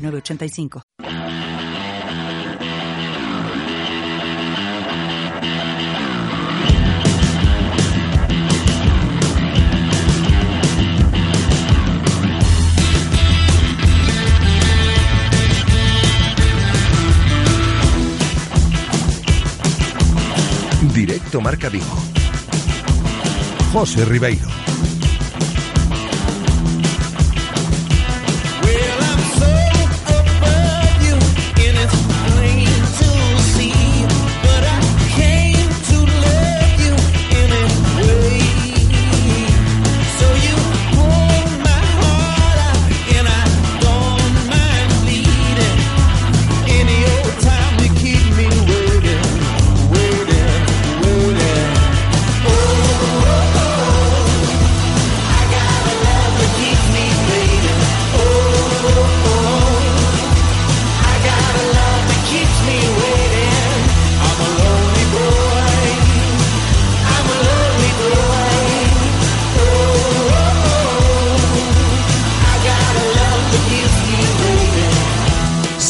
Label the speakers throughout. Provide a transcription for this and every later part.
Speaker 1: 906985.
Speaker 2: Directo Marca Vigo. José Ribeiro.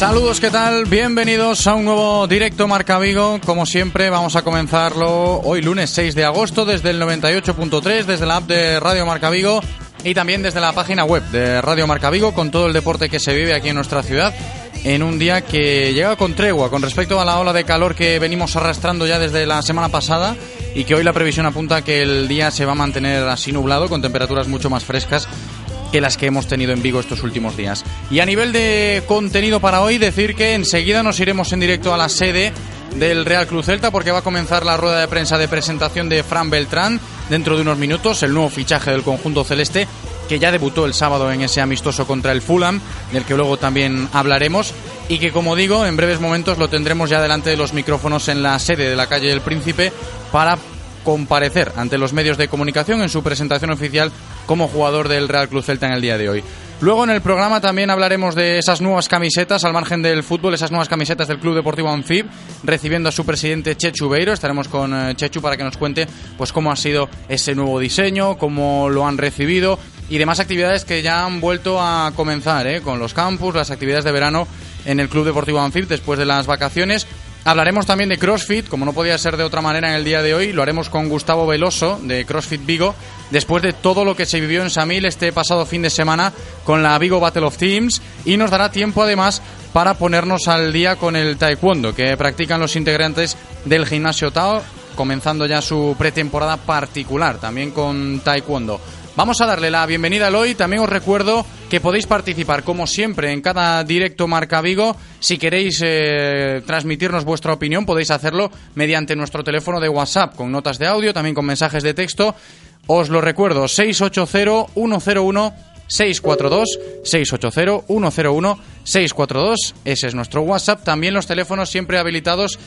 Speaker 3: Saludos, ¿qué tal? Bienvenidos a un nuevo directo Marca Vigo. Como siempre, vamos a comenzarlo hoy lunes 6 de agosto desde el 98.3, desde la app de Radio Marca Vigo y también desde la página web de Radio Marca Vigo con todo el deporte que se vive aquí en nuestra ciudad en un día que llega con tregua con respecto a la ola de calor que venimos arrastrando ya desde la semana pasada y que hoy la previsión apunta que el día se va a mantener así nublado con temperaturas mucho más frescas que las que hemos tenido en Vigo estos últimos días. Y a nivel de contenido para hoy, decir que enseguida nos iremos en directo a la sede del Real Cruz Celta porque va a comenzar la rueda de prensa de presentación de Fran Beltrán dentro de unos minutos, el nuevo fichaje del conjunto celeste que ya debutó el sábado en ese amistoso contra el Fulham, del que luego también hablaremos, y que como digo, en breves momentos lo tendremos ya delante de los micrófonos en la sede de la calle del Príncipe para comparecer ante los medios de comunicación en su presentación oficial como jugador del Real Club Celta en el día de hoy. Luego en el programa también hablaremos de esas nuevas camisetas al margen del fútbol, esas nuevas camisetas del Club Deportivo Anfib, recibiendo a su presidente Chechu Beiro. Estaremos con eh, Chechu para que nos cuente pues cómo ha sido ese nuevo diseño, cómo lo han recibido y demás actividades que ya han vuelto a comenzar, ¿eh? con los campus, las actividades de verano en el Club Deportivo Anfib después de las vacaciones. Hablaremos también de CrossFit, como no podía ser de otra manera en el día de hoy. Lo haremos con Gustavo Veloso de CrossFit Vigo, después de todo lo que se vivió en Samil este pasado fin de semana con la Vigo Battle of Teams. Y nos dará tiempo además para ponernos al día con el Taekwondo que practican los integrantes del gimnasio Tao, comenzando ya su pretemporada particular también con Taekwondo. Vamos a darle la bienvenida a hoy. También os recuerdo que podéis participar, como siempre, en cada directo Marca Vigo. Si queréis eh, transmitirnos vuestra opinión, podéis hacerlo mediante nuestro teléfono de WhatsApp, con notas de audio, también con mensajes de texto. Os lo recuerdo, 680-101. 642 680 101 642 ese es nuestro WhatsApp también los teléfonos siempre habilitados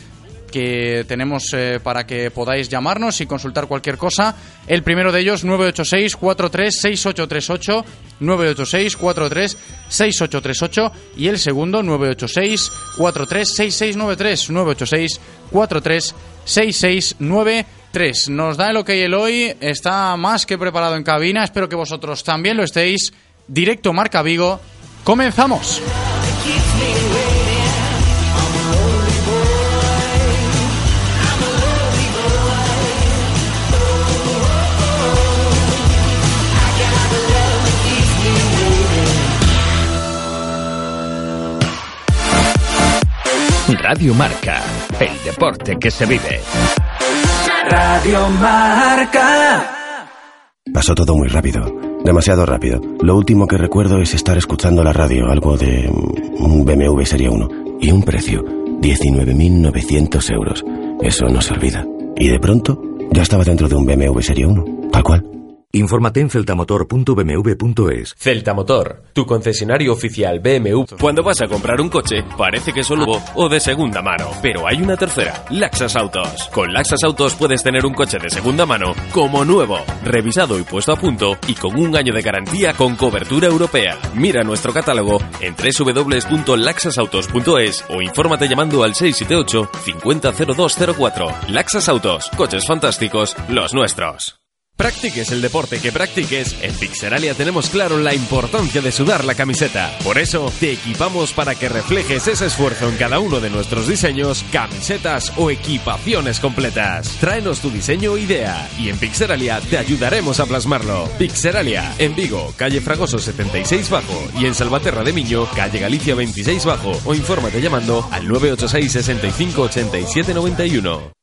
Speaker 3: que tenemos eh, para que podáis llamarnos y consultar cualquier cosa. El primero de ellos, 986-436838, 986-436838 y el segundo, 986-436693, 986-436693. Nos da el ok el hoy, está más que preparado en cabina, espero que vosotros también lo estéis. Directo Marca Vigo, comenzamos.
Speaker 4: Radio Marca, el deporte que se vive.
Speaker 5: Radio Marca.
Speaker 6: Pasó todo muy rápido, demasiado rápido. Lo último que recuerdo es estar escuchando la radio, algo de un BMW Serie 1, y un precio, 19.900 euros. Eso no se olvida. Y de pronto, ya estaba dentro de un BMW Serie 1, tal cual.
Speaker 2: Infórmate en celtamotor.bmw.es.
Speaker 7: Celta Motor, tu concesionario oficial BMW.
Speaker 8: Cuando vas a comprar un coche, parece que es solo o de segunda mano, pero hay una tercera, Laxas Autos. Con Laxas Autos puedes tener un coche de segunda mano como nuevo, revisado y puesto a punto y con un año de garantía con cobertura europea. Mira nuestro catálogo en www.laxasautos.es o infórmate llamando al 678 500204. Laxas Autos, coches fantásticos, los nuestros. Practiques el deporte que practiques, en Pixeralia tenemos claro la importancia de sudar la camiseta. Por eso, te equipamos para que reflejes ese esfuerzo en cada uno de nuestros diseños, camisetas o equipaciones completas. Tráenos tu diseño o idea y en Pixeralia te ayudaremos a plasmarlo. Pixeralia, en Vigo, calle Fragoso 76 Bajo y en Salvaterra de Miño, calle Galicia 26 Bajo o infórmate llamando al 986 65 87 91.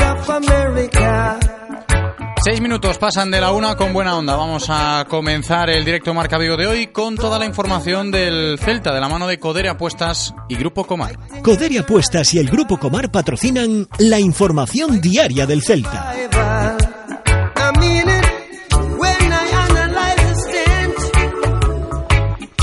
Speaker 9: Of America.
Speaker 3: Seis minutos pasan de la una con buena onda. Vamos a comenzar el directo Marca Vigo de hoy con toda la información del Celta de la mano de Codere Apuestas y Grupo Comar.
Speaker 10: Codere Apuestas y el Grupo Comar patrocinan la información diaria del Celta.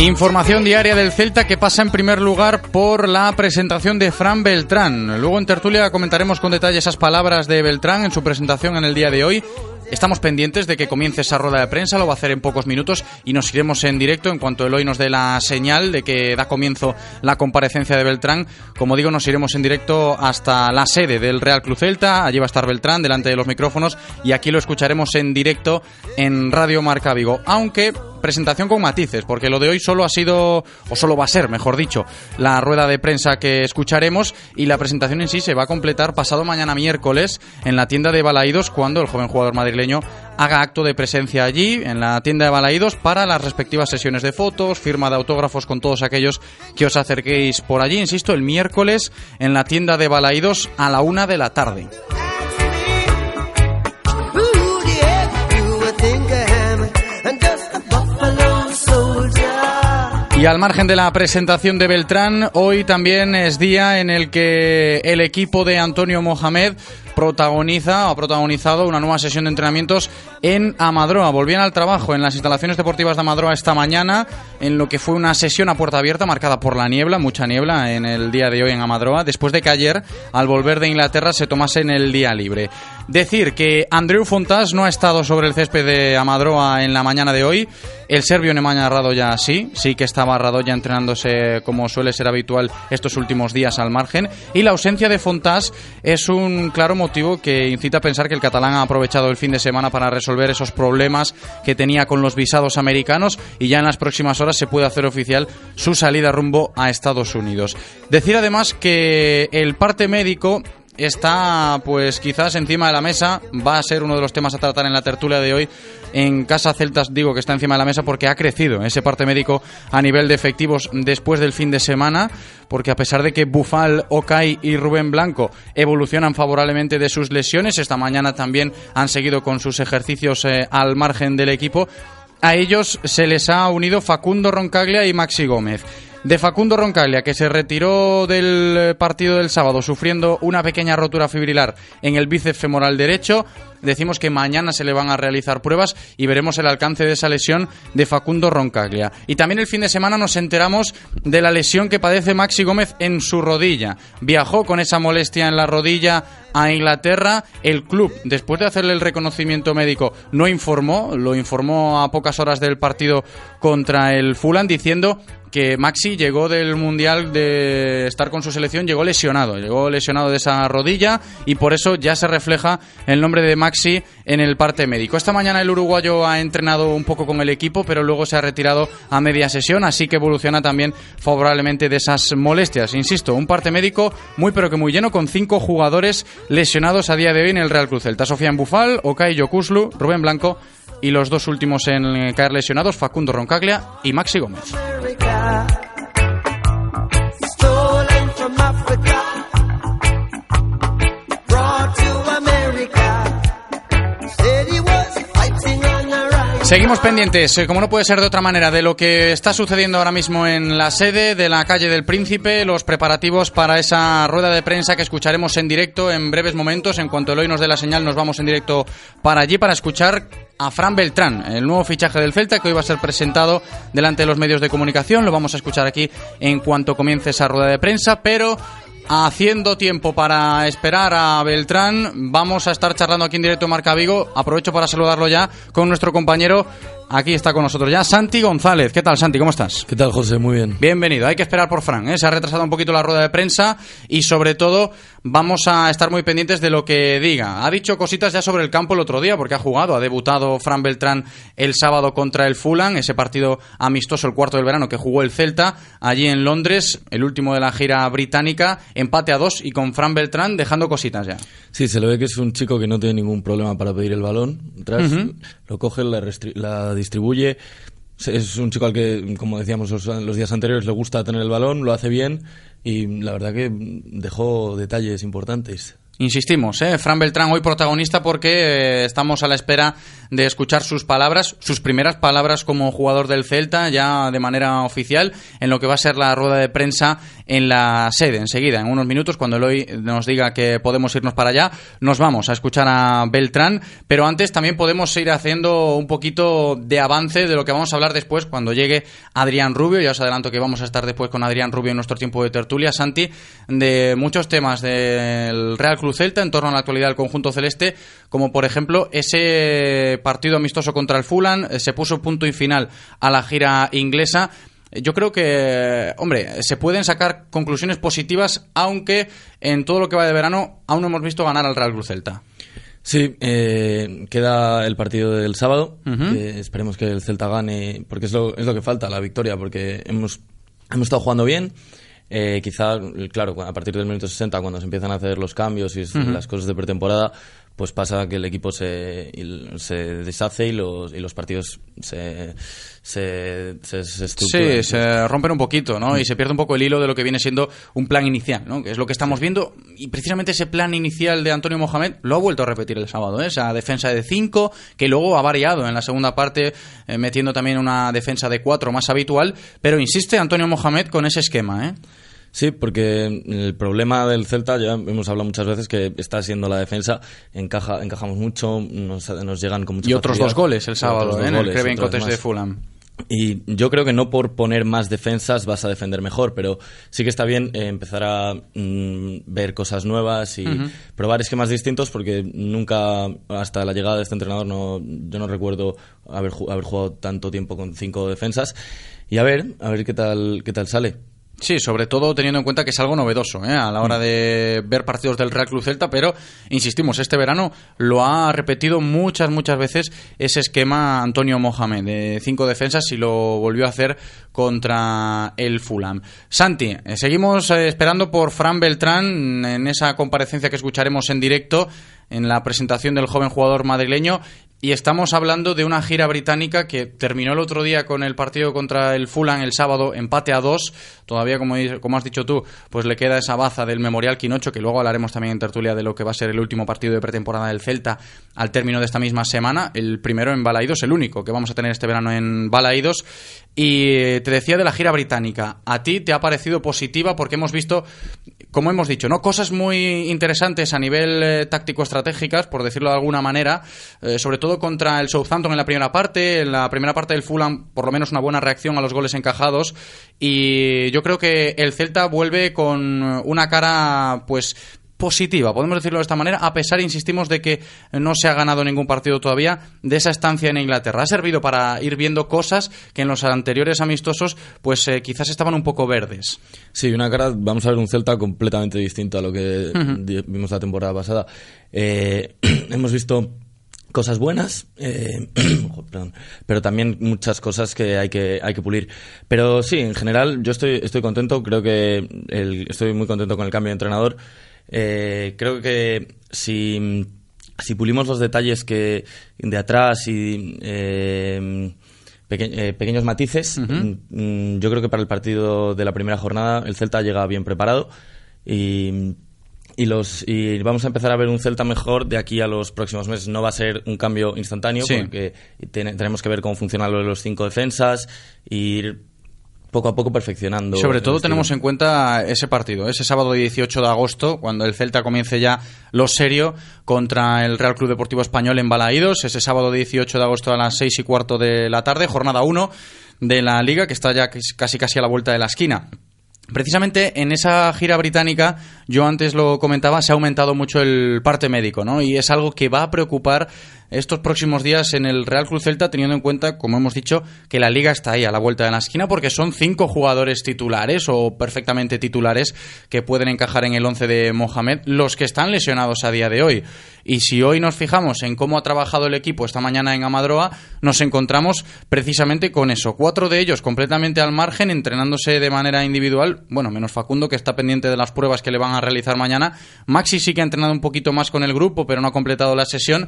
Speaker 3: Información diaria del Celta que pasa en primer lugar por la presentación de Fran Beltrán. Luego en tertulia comentaremos con detalle esas palabras de Beltrán en su presentación en el día de hoy. Estamos pendientes de que comience esa rueda de prensa, lo va a hacer en pocos minutos y nos iremos en directo en cuanto el hoy nos dé la señal de que da comienzo la comparecencia de Beltrán. Como digo, nos iremos en directo hasta la sede del Real Club Celta, allí va a estar Beltrán delante de los micrófonos y aquí lo escucharemos en directo en Radio Marca Vigo, aunque presentación con matices, porque lo de hoy solo ha sido, o solo va a ser, mejor dicho, la rueda de prensa que escucharemos y la presentación en sí se va a completar pasado mañana miércoles en la tienda de Balaídos cuando el joven jugador madrileño haga acto de presencia allí, en la tienda de Balaídos, para las respectivas sesiones de fotos, firma de autógrafos con todos aquellos que os acerquéis por allí, insisto, el miércoles en la tienda de Balaídos a la una de la tarde. Y al margen de la presentación de Beltrán, hoy también es día en el que el equipo de Antonio Mohamed protagoniza o ha protagonizado una nueva sesión de entrenamientos en Amadroa. Volvían al trabajo en las instalaciones deportivas de Amadroa esta mañana, en lo que fue una sesión a puerta abierta marcada por la niebla, mucha niebla en el día de hoy en Amadroa, después de que ayer, al volver de Inglaterra, se tomase en el día libre. Decir que Andreu Fontás no ha estado sobre el césped de Amadroa en la mañana de hoy. El serbio Nemanja Radoya sí, sí que estaba Radoya entrenándose como suele ser habitual estos últimos días al margen. Y la ausencia de Fontás es un claro motivo que incita a pensar que el catalán ha aprovechado el fin de semana para resolver esos problemas que tenía con los visados americanos y ya en las próximas horas se puede hacer oficial su salida rumbo a Estados Unidos. Decir además que el parte médico está pues quizás encima de la mesa, va a ser uno de los temas a tratar en la tertulia de hoy. En Casa Celtas digo que está encima de la mesa porque ha crecido ese parte médico a nivel de efectivos después del fin de semana, porque a pesar de que Bufal, Okai y Rubén Blanco evolucionan favorablemente de sus lesiones, esta mañana también han seguido con sus ejercicios eh, al margen del equipo. A ellos se les ha unido Facundo Roncaglia y Maxi Gómez de Facundo Roncaglia, que se retiró del partido del sábado sufriendo una pequeña rotura fibrilar en el bíceps femoral derecho. Decimos que mañana se le van a realizar pruebas y veremos el alcance de esa lesión de Facundo Roncaglia. Y también el fin de semana nos enteramos de la lesión que padece Maxi Gómez en su rodilla. Viajó con esa molestia en la rodilla a Inglaterra. El club, después de hacerle el reconocimiento médico, no informó, lo informó a pocas horas del partido contra el Fulham diciendo que Maxi llegó del Mundial de estar con su selección, llegó lesionado, llegó lesionado de esa rodilla y por eso ya se refleja el nombre de Maxi Maxi en el parte médico. Esta mañana el uruguayo ha entrenado un poco con el equipo, pero luego se ha retirado a media sesión, así que evoluciona también favorablemente de esas molestias. Insisto, un parte médico muy pero que muy lleno con cinco jugadores lesionados a día de hoy en el Real Cruz Celta. Sofía Bufal, Okai Yokuslu, Rubén Blanco y los dos últimos en caer lesionados, Facundo Roncaglia y Maxi Gómez. Seguimos pendientes, eh, como no puede ser de otra manera, de lo que está sucediendo ahora mismo en la sede de la calle del Príncipe, los preparativos para esa rueda de prensa que escucharemos en directo en breves momentos. En cuanto el hoy nos dé la señal, nos vamos en directo para allí para escuchar a Fran Beltrán, el nuevo fichaje del Celta que hoy va a ser presentado delante de los medios de comunicación. Lo vamos a escuchar aquí en cuanto comience esa rueda de prensa, pero haciendo tiempo para esperar a Beltrán, vamos a estar charlando aquí en directo en Marca Vigo. Aprovecho para saludarlo ya con nuestro compañero Aquí está con nosotros ya Santi González. ¿Qué tal, Santi? ¿Cómo estás?
Speaker 11: ¿Qué tal, José? Muy bien.
Speaker 3: Bienvenido. Hay que esperar por Fran. ¿eh? Se ha retrasado un poquito la rueda de prensa y, sobre todo, vamos a estar muy pendientes de lo que diga. Ha dicho cositas ya sobre el campo el otro día porque ha jugado. Ha debutado Fran Beltrán el sábado contra el Fulham, ese partido amistoso, el cuarto del verano que jugó el Celta allí en Londres, el último de la gira británica. Empate a dos y con Fran Beltrán dejando cositas ya.
Speaker 11: Sí, se le ve que es un chico que no tiene ningún problema para pedir el balón. lo coge, la, la distribuye. Es un chico al que, como decíamos los, días anteriores, le gusta tener el balón, lo hace bien y la verdad que dejó detalles importantes.
Speaker 3: Insistimos, ¿eh? Fran Beltrán hoy protagonista porque eh, estamos a la espera de escuchar sus palabras, sus primeras palabras como jugador del Celta, ya de manera oficial, en lo que va a ser la rueda de prensa en la sede. Enseguida, en unos minutos, cuando Eloy nos diga que podemos irnos para allá, nos vamos a escuchar a Beltrán, pero antes también podemos ir haciendo un poquito de avance de lo que vamos a hablar después cuando llegue Adrián Rubio. Ya os adelanto que vamos a estar después con Adrián Rubio en nuestro tiempo de tertulia, Santi, de muchos temas del Real Club Celta en torno a la actualidad del conjunto celeste, como por ejemplo ese partido amistoso contra el Fulham, eh, se puso punto y final a la gira inglesa. Yo creo que, hombre, se pueden sacar conclusiones positivas, aunque en todo lo que va de verano aún no hemos visto ganar al Real Cruz Celta.
Speaker 11: Sí, eh, queda el partido del sábado. esperemos que el Celta gane, porque es lo, es lo que falta, la victoria, porque hemos, hemos estado jugando bien. Eh, quizá, claro, a partir del minuto 60, cuando se empiezan a hacer los cambios y las cosas de pretemporada, pues pasa que el equipo se, se deshace y los, y los partidos se, se, se,
Speaker 3: Sí, se rompen un poquito, ¿no? Y se pierde un poco el hilo de lo que viene siendo un plan inicial, ¿no? Que es lo que estamos viendo. Y precisamente ese plan inicial de Antonio Mohamed lo ha vuelto a repetir el sábado, ¿eh? Esa defensa de 5, que luego ha variado en la segunda parte, eh, metiendo también una defensa de 4 más habitual. Pero insiste Antonio Mohamed con ese esquema, ¿eh?
Speaker 11: Sí, porque el problema del Celta, ya hemos hablado muchas veces que está siendo la defensa, encaja, encajamos mucho, nos, nos llegan con mucha
Speaker 3: Y otros dos goles el sábado, ¿eh? en el Kevin Cotes de Fulham.
Speaker 11: Y yo creo que no por poner más defensas vas a defender mejor, pero sí que está bien eh, empezar a mm, ver cosas nuevas y probar esquemas distintos, porque nunca, hasta la llegada de este entrenador, no, yo no recuerdo haber, haber jugado tanto tiempo con cinco defensas. Y a ver, a ver qué tal, qué tal sale.
Speaker 3: Sí, sobre todo teniendo en cuenta que es algo novedoso ¿eh? a la hora de ver partidos del Real Club Celta, pero insistimos, este verano lo ha repetido muchas, muchas veces ese esquema Antonio Mohamed de cinco defensas y lo volvió a hacer contra el Fulham. Santi, eh, seguimos eh, esperando por Fran Beltrán en esa comparecencia que escucharemos en directo en la presentación del joven jugador madrileño y estamos hablando de una gira británica que terminó el otro día con el partido contra el Fulham el sábado, empate a dos. Todavía, como, como has dicho tú, pues le queda esa baza del Memorial Quinocho, que luego hablaremos también en tertulia de lo que va a ser el último partido de pretemporada del Celta al término de esta misma semana. El primero en Balaídos, el único que vamos a tener este verano en Balaídos. Y te decía de la gira británica. ¿A ti te ha parecido positiva? Porque hemos visto, como hemos dicho, ¿no? Cosas muy interesantes a nivel eh, táctico-estratégicas, por decirlo de alguna manera, eh, sobre todo contra el Southampton en la primera parte, en la primera parte del Fulham por lo menos una buena reacción a los goles encajados y yo creo que el Celta vuelve con una cara pues positiva, podemos decirlo de esta manera, a pesar, insistimos, de que no se ha ganado ningún partido todavía de esa estancia en Inglaterra. Ha servido para ir viendo cosas que en los anteriores amistosos, pues eh, quizás estaban un poco verdes.
Speaker 11: Sí, una cara, vamos a ver un Celta completamente distinto a lo que vimos la temporada pasada. Eh, hemos visto cosas buenas, eh, perdón, pero también muchas cosas que hay que hay que pulir. Pero sí, en general yo estoy estoy contento. Creo que el, estoy muy contento con el cambio de entrenador. Eh, creo que si si pulimos los detalles que de atrás y eh, pequeños matices, mm, yo creo que para el partido de la primera jornada el Celta llega bien preparado y y, los, y vamos a empezar a ver un Celta mejor de aquí a los próximos meses. No va a ser un cambio instantáneo porque tenemos que ver cómo funcionan los cinco defensas y ir poco a poco perfeccionando.
Speaker 3: Sobre todo tenemos en cuenta ese partido, ese sábado 18 de agosto, cuando el Celta comience ya lo serio contra el Real Club Deportivo Español en Balaídos, ese sábado 18 de agosto a las 6 y cuarto de la tarde, jornada 1 de la Liga, que está ya casi casi a la vuelta de la esquina. Precisamente en esa gira británica, yo antes lo comentaba, se ha aumentado mucho el parte médico, ¿no? Y es algo que va a preocupar estos próximos días en el Real Cruz Celta, teniendo en cuenta, como hemos dicho, que la liga está ahí a la vuelta de la esquina, porque son cinco jugadores titulares o perfectamente titulares que pueden encajar en el once de Mohamed, los que están lesionados a día de hoy. Y si hoy nos fijamos en cómo ha trabajado el equipo esta mañana en Amadroa, nos encontramos precisamente con eso. Cuatro de ellos completamente al margen, entrenándose de manera individual. Bueno, menos Facundo, que está pendiente de las pruebas que le van a realizar mañana. Maxi sí que ha entrenado un poquito más con el grupo, pero no ha completado la sesión.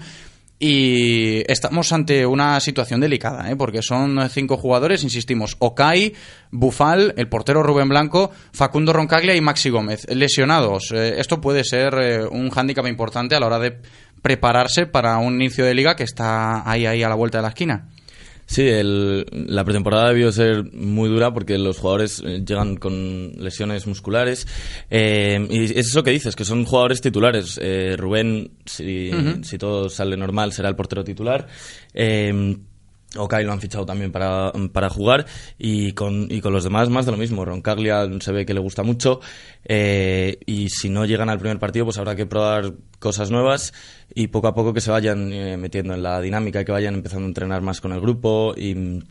Speaker 3: Y estamos ante una situación delicada, ¿eh? porque son cinco jugadores, insistimos, Okai, Bufal, el portero Rubén Blanco, Facundo Roncaglia y Maxi Gómez, lesionados. Eh, esto puede ser eh, un hándicap importante a la hora de prepararse para un inicio de liga que está ahí, ahí a la vuelta de la esquina.
Speaker 11: Sí, la pretemporada debió ser muy dura porque los jugadores eh, llegan con lesiones musculares. Eh, y es eso que dices, que son jugadores titulares. Eh, Rubén, si, si, todo sale normal, será el portero titular. Ok, lo han fichado también para, para jugar y con, y con los demás más de lo mismo. Roncaglia se ve que le gusta mucho eh, y si no llegan al primer partido pues habrá que probar cosas nuevas y poco a poco que se vayan eh, metiendo en la dinámica que vayan empezando a entrenar más con el grupo y,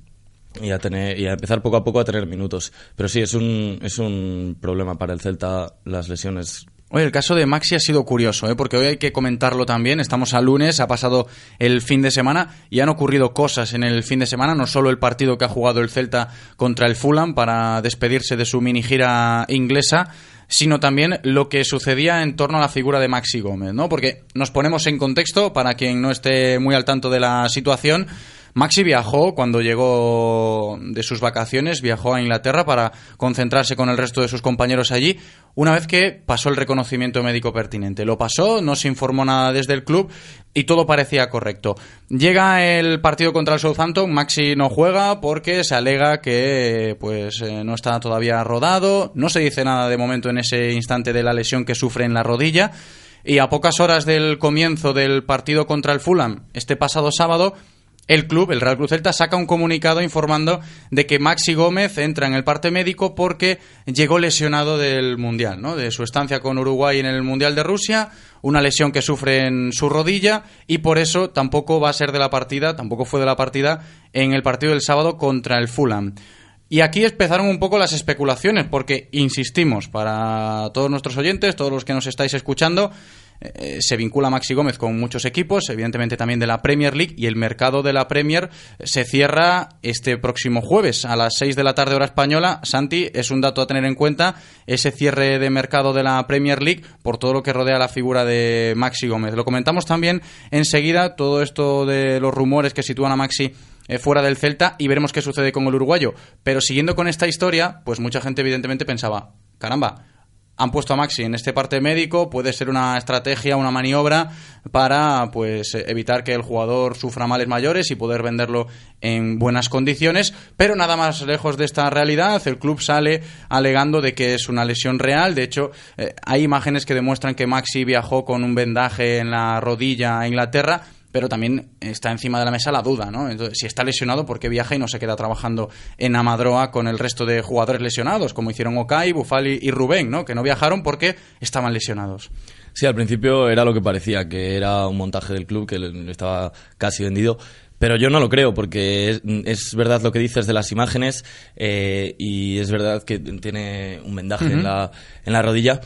Speaker 11: y a tener y a empezar poco a poco a tener minutos. Pero sí, es un, es un problema para el Celta las lesiones
Speaker 3: Oye, el caso de Maxi ha sido curioso, ¿eh? porque hoy hay que comentarlo también. Estamos a lunes, ha pasado el fin de semana y han ocurrido cosas en el fin de semana. No solo el partido que ha jugado el Celta contra el Fulham para despedirse de su mini gira inglesa, sino también lo que sucedía en torno a la figura de Maxi Gómez, ¿no? Porque nos ponemos en contexto para quien no esté muy al tanto de la situación. Maxi viajó cuando llegó de sus vacaciones, viajó a Inglaterra para concentrarse con el resto de sus compañeros allí, una vez que pasó el reconocimiento médico pertinente. Lo pasó, no se informó nada desde el club y todo parecía correcto. Llega el partido contra el Southampton, Maxi no juega porque se alega que pues eh, no está todavía rodado, no se dice nada de momento en ese instante de la lesión que sufre en la rodilla. Y a pocas horas del comienzo del partido contra el Fulham, este pasado sábado, el club, el Real Cruz Celta, saca un comunicado informando de que Maxi Gómez entra en el parte médico porque llegó lesionado del Mundial, ¿no? de su estancia con Uruguay en el Mundial de Rusia, una lesión que sufre en su rodilla y por eso tampoco va a ser de la partida, tampoco fue de la partida en el partido del sábado contra el Fulham. Y aquí empezaron un poco las especulaciones, porque insistimos, para todos nuestros oyentes, todos los que nos estáis escuchando, eh, se vincula Maxi Gómez con muchos equipos, evidentemente también de la Premier League, y el mercado de la Premier se cierra este próximo jueves a las 6 de la tarde hora española. Santi, es un dato a tener en cuenta ese cierre de mercado de la Premier League por todo lo que rodea la figura de Maxi Gómez. Lo comentamos también enseguida, todo esto de los rumores que sitúan a Maxi eh, fuera del Celta y veremos qué sucede con el uruguayo. Pero siguiendo con esta historia, pues mucha gente evidentemente pensaba, caramba, han puesto a Maxi en este parte médico, puede ser una estrategia, una maniobra para pues evitar que el jugador sufra males mayores y poder venderlo en buenas condiciones, pero nada más lejos de esta realidad, el club sale alegando de que es una lesión real, de hecho eh, hay imágenes que demuestran que Maxi viajó con un vendaje en la rodilla a Inglaterra, pero también está encima de la mesa la duda, ¿no? Entonces, si está lesionado, ¿por qué viaja y no se queda trabajando en Amadroa con el resto de jugadores lesionados, como hicieron Okai, Bufali y Rubén, ¿no? Que no viajaron porque estaban lesionados.
Speaker 11: Sí, al principio era lo que parecía, que era un montaje del club que estaba casi vendido. Pero yo no lo creo, porque es, verdad lo que dices de las imágenes eh, y es verdad que tiene un vendaje en, la, en la rodilla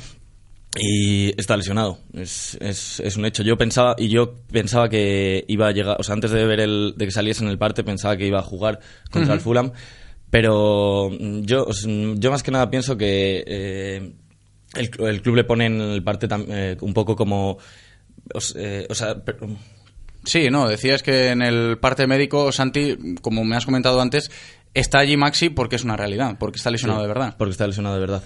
Speaker 11: y está lesionado. Es, es, es, un hecho. Yo pensaba y yo pensaba que iba a llegar, o sea, antes de ver el de que saliese en el parte pensaba que iba a jugar contra el Fulham, pero yo yo más que nada pienso que eh, el, el, club le pone en el parte eh, un poco como eh, o sea,
Speaker 3: Sí, no, decías que en el parte médico, Santi, como me has comentado antes, está allí Maxi porque es una realidad, porque está lesionado de verdad.
Speaker 11: Porque está lesionado de verdad.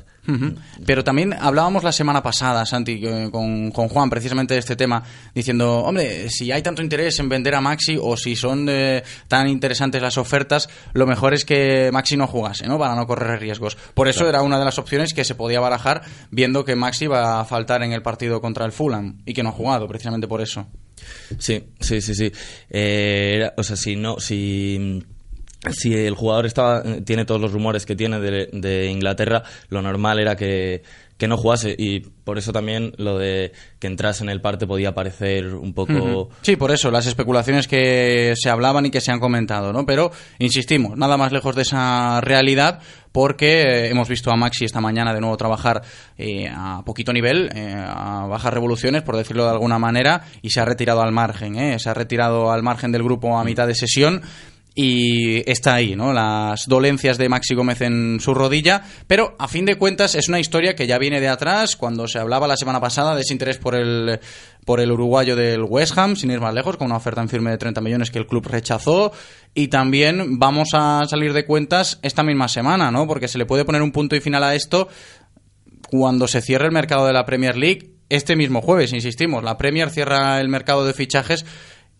Speaker 3: Pero también hablábamos la semana pasada, Santi, con, con, Juan, precisamente de este tema, diciendo, hombre, si hay tanto interés en vender a Maxi o si son eh, tan interesantes las ofertas, lo mejor es que Maxi no jugase, ¿no? Para no correr riesgos. Por eso era una de las opciones que se podía barajar, viendo que Maxi va a faltar en el partido contra el Fulham y que no ha jugado, precisamente por eso.
Speaker 11: Sí, sí, sí, sí. Eh, o sea, si no, si si el jugador estaba, tiene todos los rumores que tiene de, Inglaterra, lo normal era que, no jugase y por eso también lo de que entrase en el parte podía parecer un poco...
Speaker 3: Sí, por eso, las especulaciones que se hablaban y que se han comentado, ¿no? Pero, insistimos, nada más lejos de esa realidad porque hemos visto a Maxi esta mañana de nuevo trabajar eh, a poquito nivel, eh, a bajas revoluciones, por decirlo de alguna manera, y se ha retirado al margen, ¿eh? se ha retirado al margen del grupo a mitad de sesión y está ahí, ¿no? Las dolencias de Maxi Gómez en su rodilla, pero a fin de cuentas es una historia que ya viene de atrás, cuando se hablaba la semana pasada de ese interés por el, por el uruguayo del West Ham, sin ir más lejos, con una oferta en firme de 30 millones que el club rechazó, y también vamos a salir de cuentas esta misma semana, ¿no? Porque se le puede poner un punto y final a esto cuando se cierre el mercado de la Premier League este mismo jueves, insistimos, la Premier cierra el mercado de fichajes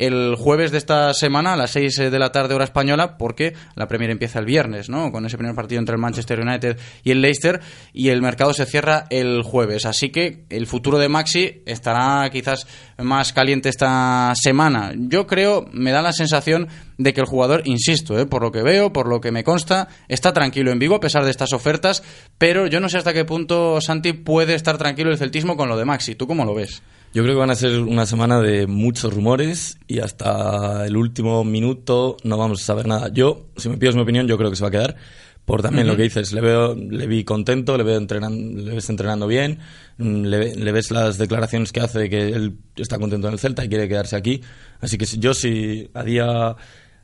Speaker 3: el jueves de esta semana a las 6 de la tarde hora española porque la Premier empieza el viernes, ¿no? Con ese primer partido entre el Manchester United y el Leicester y el mercado se cierra el jueves. Así que el futuro de Maxi estará quizás más caliente esta semana. Yo creo, me da la sensación de que el jugador, insisto, ¿eh? por lo que veo, por lo que me consta, está tranquilo en vivo a pesar de estas ofertas, pero yo no sé hasta qué punto Santi puede estar tranquilo el celtismo con lo de Maxi. ¿Tú cómo lo ves?
Speaker 11: Yo creo que van a ser una semana de muchos rumores y hasta el último minuto no vamos a saber nada. Yo, si me pides mi opinión, yo creo que se va a quedar. Por también lo que dices, le veo, le vi contento, le veo entrenando, le ves entrenando bien, mm, le, ves las declaraciones que hace que él está contento en el Celta y quiere quedarse aquí. Así que yo si a día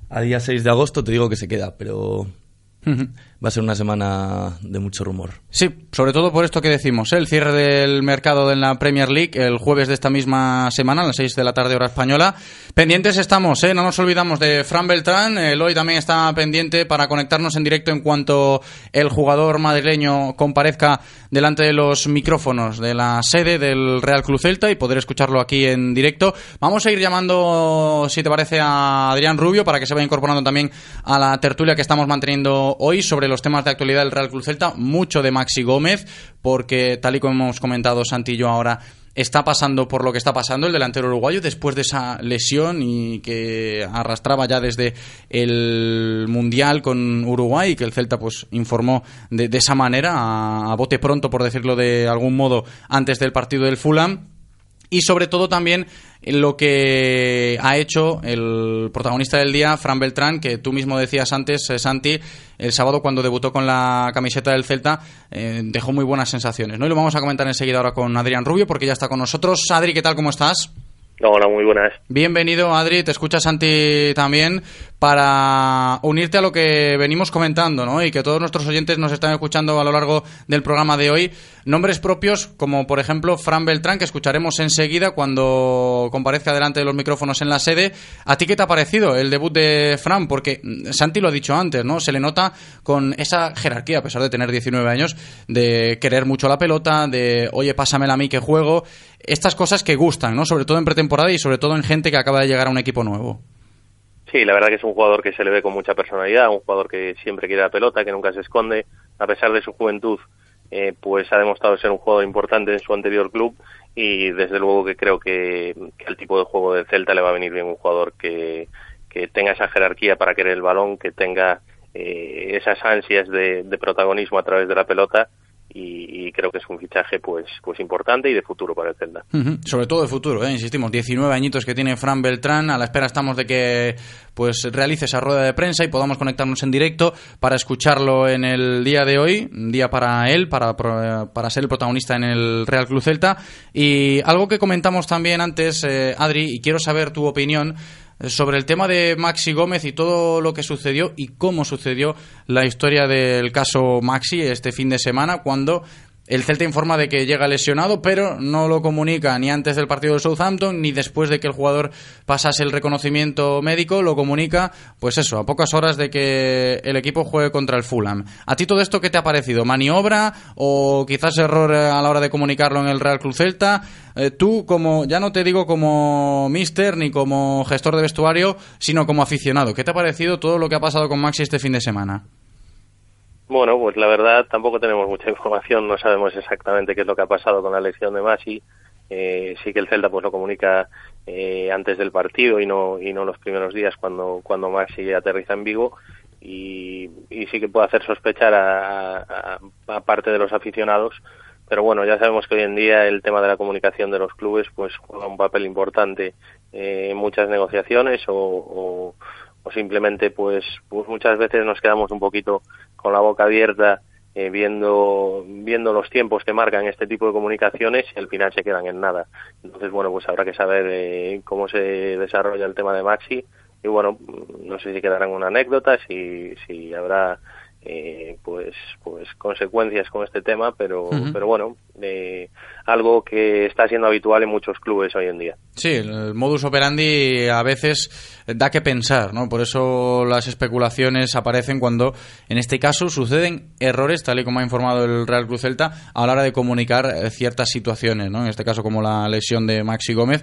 Speaker 11: a día 6 de agosto te digo que se queda, pero va a ser una semana de mucho rumor.
Speaker 3: Sí, sobre todo por esto que decimos, ¿eh? el cierre del mercado en la Premier League el jueves de esta misma semana, a las 6 de la tarde hora española. Pendientes estamos, ¿eh? no nos olvidamos de Fran Beltrán, el hoy también está pendiente para conectarnos en directo en cuanto el jugador madrileño comparezca delante de los micrófonos de la sede del Real Club Celta y poder escucharlo aquí en directo. Vamos a ir llamando, si te parece, a Adrián Rubio para que se vaya incorporando también a la tertulia que estamos manteniendo hoy sobre los temas de actualidad del Real Club Celta, mucho de Maxi Gómez, porque tal y como hemos comentado Santi y yo ahora, está pasando por lo que está pasando el delantero uruguayo después de esa lesión y que arrastraba ya desde el Mundial con Uruguay que el Celta pues informó de, esa manera, a, a bote pronto por decirlo de algún modo, antes del partido del Fulham y sobre todo también lo que ha hecho el protagonista del día, Fran Beltrán, que tú mismo decías antes, eh, Santi, el sábado cuando debutó con la camiseta del Celta, eh, dejó muy buenas sensaciones. ¿no? Y lo vamos a comentar enseguida ahora con Adrián Rubio, porque ya está con nosotros. Adri, ¿qué tal? ¿Cómo estás?
Speaker 12: Hola, muy buenas.
Speaker 3: Bienvenido, Adri. Te escucha Santi también para unirte a lo que venimos comentando, ¿no? Y que todos nuestros oyentes nos están escuchando a lo largo del programa de hoy. Nombres propios, como por ejemplo Fran Beltrán, que escucharemos enseguida cuando comparezca delante de los micrófonos en la sede. ¿A ti qué te ha parecido el debut de Fran? Porque Santi lo ha dicho antes, ¿no? Se le nota con esa jerarquía, a pesar de tener 19 años, de querer mucho la pelota, de, oye, pásamela a mí que juego. Estas cosas que gustan, ¿no? Sobre todo en pretemporada y sobre todo en gente que acaba de llegar a un equipo nuevo.
Speaker 12: Sí, la verdad que es un jugador que se le ve con mucha personalidad, un jugador que siempre quiere la pelota, que nunca se esconde, a pesar de su juventud, eh, pues ha demostrado ser un jugador importante en su anterior club y desde luego que creo que, el tipo de juego del Celta le va a venir bien un jugador que, que tenga esa jerarquía para querer el balón, que tenga eh, esas ansias de, protagonismo a través de la pelota y, creo que es un fichaje pues pues importante y de futuro para el Celta.
Speaker 3: Sobre todo de futuro, ¿eh? insistimos, 19 añitos que tiene Fran Beltrán, a la espera estamos de que pues realice esa rueda de prensa y podamos conectarnos en directo para escucharlo en el día de hoy, un día para él, para, para ser el protagonista en el Real Club Celta. Y algo que comentamos también antes, eh, Adri, y quiero saber tu opinión, sobre el tema de Maxi Gómez y todo lo que sucedió y cómo sucedió la historia del caso Maxi este fin de semana cuando el Celta informa de que llega lesionado, pero no lo comunica ni antes del partido de Southampton ni después de que el jugador pasase el reconocimiento médico, lo comunica, pues eso, a pocas horas de que el equipo juegue contra el Fulham. ¿A ti todo esto qué te ha parecido? ¿Maniobra o quizás error a la hora de comunicarlo en el Real Club Celta? Eh, tú, como, ya no te digo como mister ni como gestor de vestuario, sino como aficionado, ¿qué te ha parecido todo lo que ha pasado con Maxi este fin de semana?
Speaker 12: Bueno, pues la verdad tampoco tenemos mucha información, no sabemos exactamente qué es lo que ha pasado con la elección de Masi. Eh, sí que el Celta pues lo comunica eh, antes del partido y no y no los primeros días cuando cuando Maxi aterriza en Vigo y, sí que puede hacer sospechar a, parte de los aficionados pero bueno ya sabemos que hoy en día el tema de la comunicación de los clubes pues juega un papel importante eh, en muchas negociaciones o, o simplemente pues, pues muchas veces nos quedamos un poquito con la boca abierta eh, viendo viendo los tiempos que marcan este tipo de comunicaciones y al final se quedan en nada. Entonces, bueno, pues habrá que saber eh, cómo se desarrolla el tema de Maxi y bueno, no sé si quedarán una anécdota, si, si habrá eh, pues pues consecuencias con este tema pero pero bueno eh, algo que está siendo habitual en muchos clubes hoy en día.
Speaker 3: Sí el modus operandi a veces da que pensar no por eso las especulaciones aparecen cuando en este caso suceden errores tal y como ha informado el Real Cruz Celta a la hora de comunicar ciertas situaciones no en este caso como la lesión de Maxi Gómez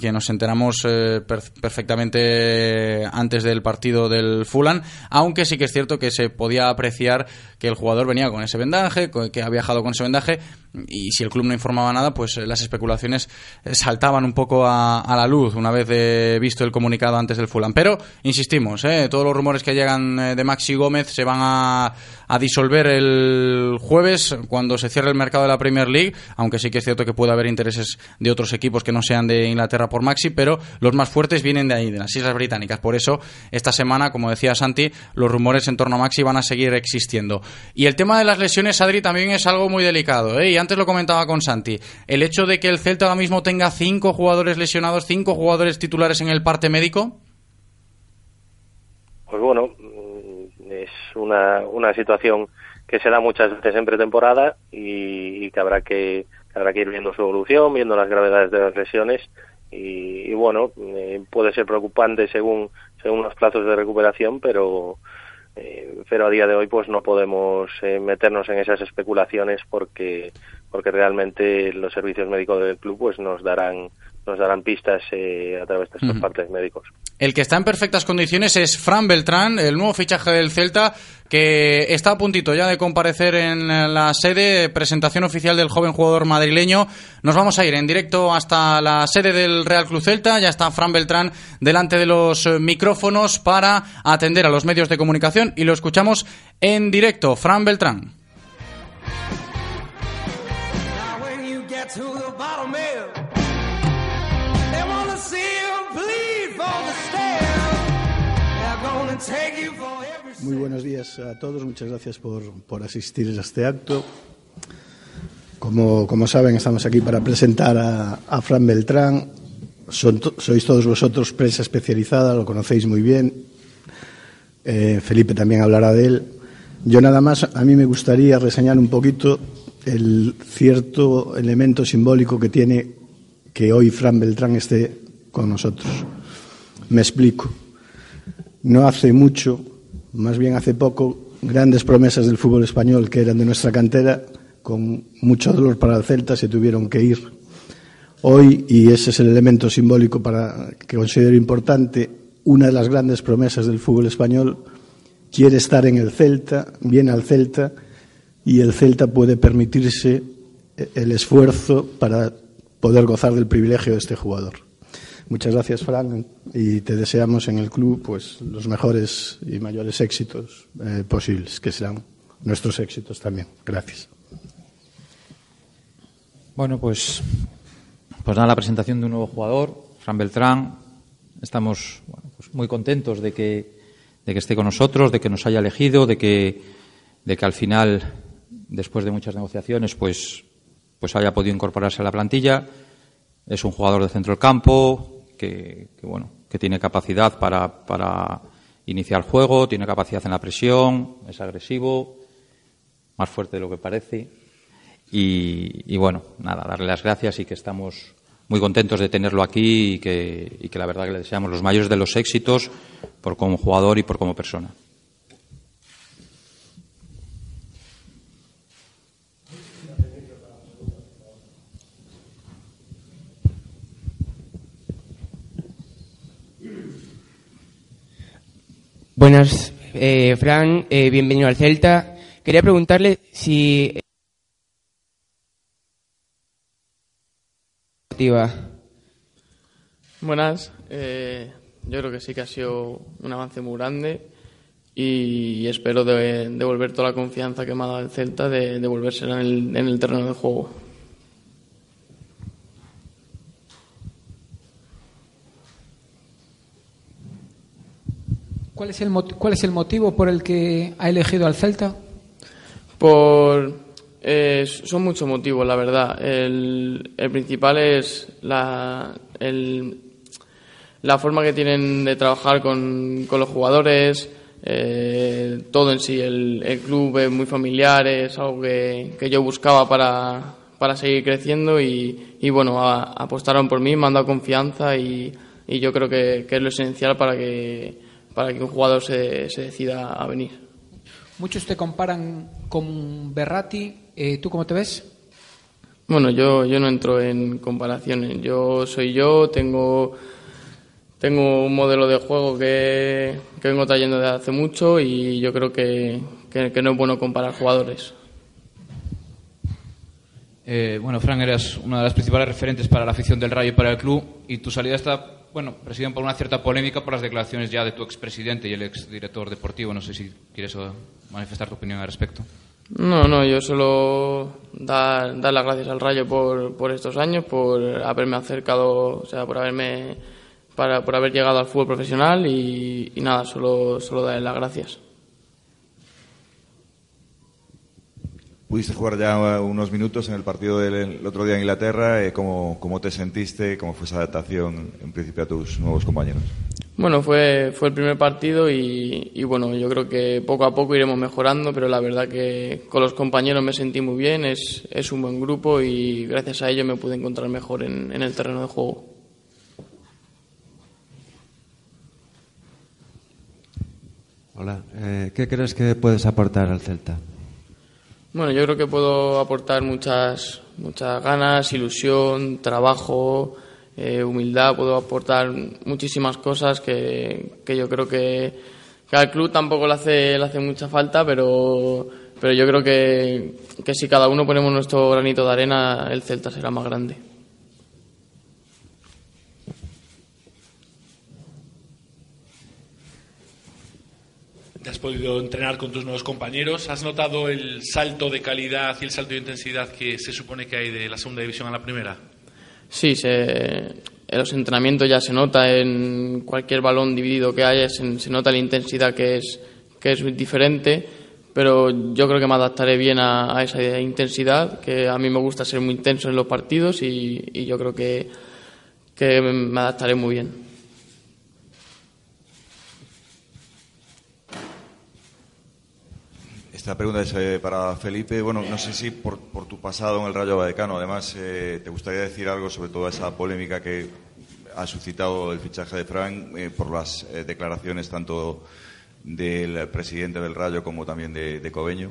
Speaker 3: que nos enteramos eh, perfectamente antes del partido del Fulham, aunque sí que es cierto que se podía apreciar que el jugador venía con ese vendaje, que ha viajado con ese vendaje, y si el club no informaba nada, pues eh, las especulaciones eh, saltaban un poco a, la luz una vez visto el comunicado antes del Fulham. Pero, insistimos, todos los rumores que llegan de Maxi Gómez se van a, a disolver el jueves cuando se cierre el mercado de la Premier League, aunque sí que es cierto que puede haber intereses de otros equipos que no sean de Inglaterra por Maxi, pero los más fuertes vienen de ahí, de las Islas Británicas. Por eso, esta semana, como decía Santi, los rumores en torno a Maxi van a seguir existiendo. Y el tema de las lesiones, Adri, también es algo muy delicado, ¿eh? y antes lo comentaba con Santi. El hecho de que el Celta ahora mismo tenga cinco jugadores lesionados, cinco jugadores titulares en el parte médico.
Speaker 12: Pues bueno, una, una situación que se da muchas veces en pretemporada y, que habrá que habrá que ir viendo su evolución, viendo las gravedades de las lesiones y, bueno, eh, puede ser preocupante según, según los plazos de recuperación, pero, eh, pero a día de hoy pues no podemos eh, meternos en esas especulaciones porque, porque realmente los servicios médicos del club pues nos darán nos darán pistas a través de estos partes médicos.
Speaker 3: El que está en perfectas condiciones es Fran Beltrán, el nuevo fichaje del Celta, que está a puntito ya de comparecer en la sede, presentación oficial del joven jugador madrileño. Nos vamos a ir en directo hasta la sede del Real Club Celta. Ya está Fran Beltrán delante de los micrófonos para atender a los medios de comunicación y lo escuchamos en directo. Fran Beltrán.
Speaker 13: Muy buenos días a todos, muchas gracias por, por asistir a este acto. Como, como, saben, estamos aquí para presentar a, a Fran Beltrán. Son, sois todos vosotros prensa especializada, lo conocéis muy bien. Eh, Felipe también hablará de él. Yo nada más, a mí me gustaría reseñar un poquito el cierto elemento simbólico que tiene que hoy Fran Beltrán esté con nosotros. Me explico. No hace mucho más bien hace poco, grandes promesas del fútbol español que eran de nuestra cantera, con mucho dolor para el Celta, se tuvieron que ir. Hoy, y ese es el elemento simbólico para, que considero importante, una de las grandes promesas del fútbol español quiere estar en el Celta, viene al Celta, y el Celta puede permitirse el esfuerzo para poder gozar del privilegio de este jugador. Muchas gracias, Fran, y te deseamos en el club pues los mejores y mayores éxitos eh, posibles, que serán nuestros éxitos también. Gracias.
Speaker 14: Bueno, pues, pues nada, la presentación de un nuevo jugador, Fran Beltrán. Estamos pues muy contentos de que, de que esté con nosotros, de que nos haya elegido, de que, de que al final, después de muchas negociaciones, pues, pues haya podido incorporarse a la plantilla. Es un jugador de centro del campo que, que bueno, que tiene capacidad para, para iniciar juego, tiene capacidad en la presión, es agresivo, más fuerte de lo que parece y, bueno, nada, darle las gracias y que estamos muy contentos de tenerlo aquí y que, y que la verdad que le deseamos los mayores de los éxitos por como jugador y por como persona.
Speaker 15: Buenas, Fran, eh, bienvenido al Celta. Quería preguntarle si
Speaker 16: Buenas, eh, yo creo que sí que ha sido un avance muy grande y espero devolver toda la confianza que me ha dado el Celta de devolvérsela en el, en el terreno de juego.
Speaker 17: ¿Cuál es, el ¿Cuál es el motivo por el que ha elegido al Celta?
Speaker 16: Por eh, son muchos motivos, la verdad. El, principal es la, la forma que tienen de trabajar con, los jugadores, eh, todo en sí. El, club es muy familiar, es algo que, yo buscaba para, para seguir creciendo y, y bueno, apostaron por mí, me han dado confianza y, y yo creo que, que, es lo esencial para que, para que un jugador se, se decida a venir.
Speaker 17: Muchos te comparan con Berratti, eh, ¿Tú cómo te ves?
Speaker 16: Bueno, yo, yo no entro en comparaciones. Yo soy yo, tengo, tengo un modelo de juego que, que vengo trayendo desde hace mucho y yo creo que, que, no es bueno comparar jugadores.
Speaker 18: Eh, bueno, Fran, eres una de las principales referentes para la afición del Rayo y para el club y tu salida está, bueno, presidida por una cierta polémica por las declaraciones ya de tu expresidente y el exdirector deportivo. No sé si quieres manifestar tu opinión al respecto.
Speaker 16: No, no, yo solo dar, dar las gracias al Rayo por, por estos años, por haberme acercado, o sea, por haberme, para, por haber llegado al fútbol profesional y, nada, solo, solo darles las gracias.
Speaker 19: Pudiste jugar ya unos minutos en el partido del otro día en Inglaterra. Eh, ¿Cómo, ¿Cómo te sentiste? ¿Cómo fue esa adaptación en principio a tus nuevos compañeros?
Speaker 16: Bueno, fue, fue el primer partido y, bueno, yo creo que poco a poco iremos mejorando, pero la verdad que con los compañeros me sentí muy bien, es, es un buen grupo y gracias a ello me pude encontrar mejor en, en el terreno de juego.
Speaker 20: Hola, eh, ¿qué crees que puedes aportar al Celta?
Speaker 16: Bueno, yo creo que puedo aportar muchas, muchas ganas, ilusión, trabajo, eh, humildad, puedo aportar muchísimas cosas que, que yo creo que, que, al club tampoco le hace, le hace mucha falta, pero, pero yo creo que, que si cada uno ponemos nuestro granito de arena, el Celta será más grande.
Speaker 21: Te has podido entrenar con tus nuevos compañeros. ¿Has notado el salto de calidad y el salto de intensidad que se supone que hay de la segunda división a la primera?
Speaker 16: Sí, en los entrenamientos ya se nota en cualquier balón dividido que haya, se, nota la intensidad que es, que es diferente, pero yo creo que me adaptaré bien a, esa intensidad, que a mí me gusta ser muy intenso en los partidos y, yo creo que, que me adaptaré muy bien.
Speaker 19: Esta pregunta es eh, para Felipe. Bueno, no sé si por, tu pasado en el Rayo Vallecano, además, eh, te gustaría decir algo sobre toda esa polémica que ha suscitado el fichaje de Frank eh, por las declaraciones tanto del presidente del Rayo como también de, de Cobeño.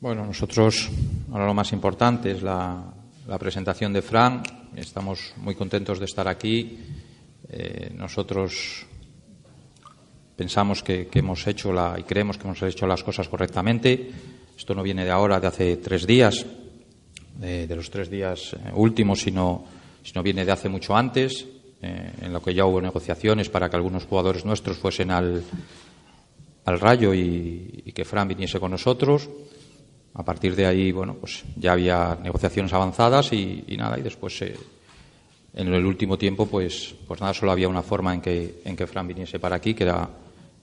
Speaker 14: Bueno, nosotros, ahora lo más importante es la, la presentación de Fran. Estamos muy contentos de estar aquí. nosotros pensamos que, hemos hecho la, y creemos que hemos hecho las cosas correctamente. Esto no viene de ahora, de hace tres días, de, los tres días eh, últimos, sino, sino viene de hace mucho antes, eh, en lo que ya hubo negociaciones para que algunos jugadores nuestros fuesen al, al Rayo y, que Fran viniese con nosotros. a partir de ahí, bueno, pues ya había negociaciones avanzadas y, nada, y después eh, en el último tiempo, pues, pues nada, solo había una forma en que, en que Fran viniese para aquí, que era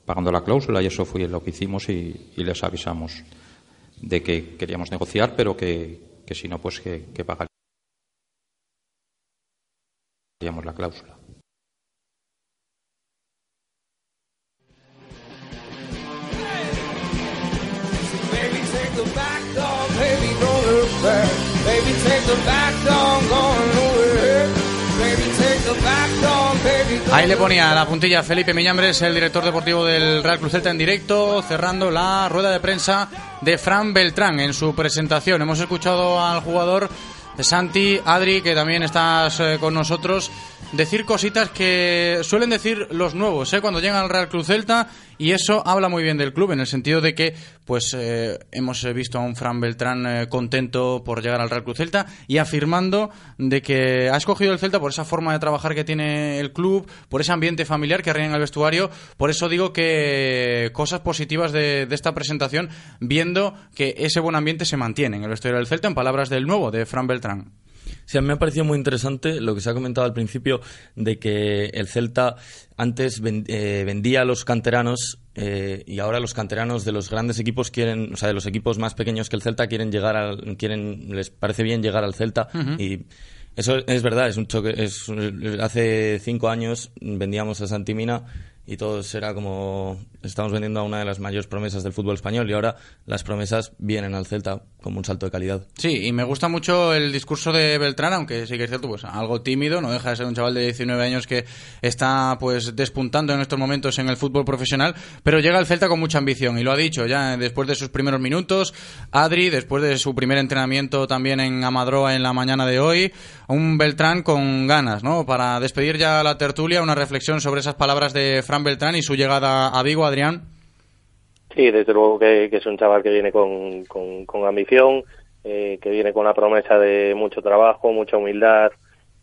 Speaker 14: pagando la cláusula, y eso fue lo que hicimos y, les avisamos de que queríamos negociar, pero que, que si no, pues que, que pagaríamos la cláusula.
Speaker 3: Ahí le ponía la puntilla Felipe Miñambres, el director deportivo del Real Cruz Celta en directo, cerrando la rueda de prensa de Fran Beltrán en su presentación. Hemos escuchado al jugador Santi, Adri, que también estás eh, con nosotros, decir cositas que suelen decir los nuevos, ¿eh? cuando llegan al Real Club Celta, y eso habla muy bien del club, en el sentido de que pues eh, hemos visto a un Fran Beltrán eh, contento por llegar al Real Club Celta y afirmando de que ha escogido el Celta por esa forma de trabajar que tiene el club, por ese ambiente familiar que reina en el vestuario, por eso digo que cosas positivas de, de esta presentación, viendo que ese buen ambiente se mantiene en el vestuario del Celta, en palabras del nuevo, de Fran Beltrán.
Speaker 11: Sí, a mí me ha parecido muy interesante lo que se ha comentado al principio de que el Celta antes eh, vendía a los canteranos eh, y ahora los canteranos de los grandes equipos quieren, o sea, de los equipos más pequeños que el Celta quieren llegar al, quieren, les parece bien llegar al Celta y eso es verdad, es un choque. Es, hace cinco años vendíamos a Santimina y todos era como estamos vendiendo a una de las mayores promesas del fútbol español y ahora las promesas vienen al Celta como un salto de calidad.
Speaker 3: Sí, y me gusta mucho el discurso de Beltrán, aunque sí que es cierto, pues algo tímido, no deja de ser un chaval de 19 años que está pues despuntando en estos momentos en el fútbol profesional, pero llega al Celta con mucha ambición y lo ha dicho ya después de sus primeros minutos, Adri, después de su primer entrenamiento también en Amadroa en la mañana de hoy, un Beltrán con ganas, ¿no? Para despedir ya la tertulia, una reflexión sobre esas palabras de Fran Beltrán y su llegada a Vigo, Adrián.
Speaker 12: Sí, desde luego que, es un chaval que viene con, con, ambición, eh, que viene con la promesa de mucho trabajo, mucha humildad.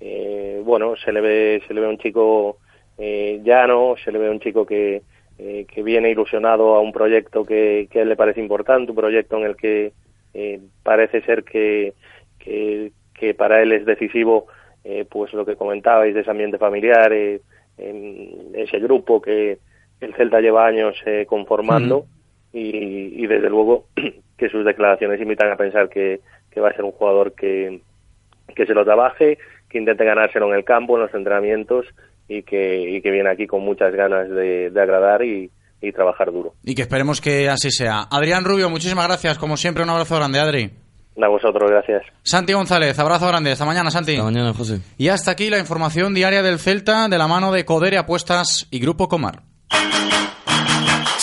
Speaker 12: Eh, bueno, se le ve, se le ve un chico eh, llano, se le ve un chico que, eh, que viene ilusionado a un proyecto que, que a él le parece importante, un proyecto en el que eh, parece ser que, que, para él es decisivo, eh, pues lo que comentabais de ese ambiente familiar, en ese grupo que el Celta lleva años conformando y, y desde luego que sus declaraciones invitan a pensar que, que va a ser un jugador que, que se lo trabaje, que intente ganárselo en el campo, en los entrenamientos y que, y que viene aquí con muchas ganas de, de agradar y, y trabajar duro.
Speaker 3: Y que esperemos que así sea. Adrián Rubio, muchísimas gracias. Como siempre, un abrazo grande, Adri.
Speaker 12: A vosotros, gracias.
Speaker 3: Santi González, abrazo grande. Hasta mañana, Santi.
Speaker 11: Hasta mañana, José.
Speaker 3: Y hasta aquí la información diaria del Celta de la mano de Codere Apuestas y Grupo Comar.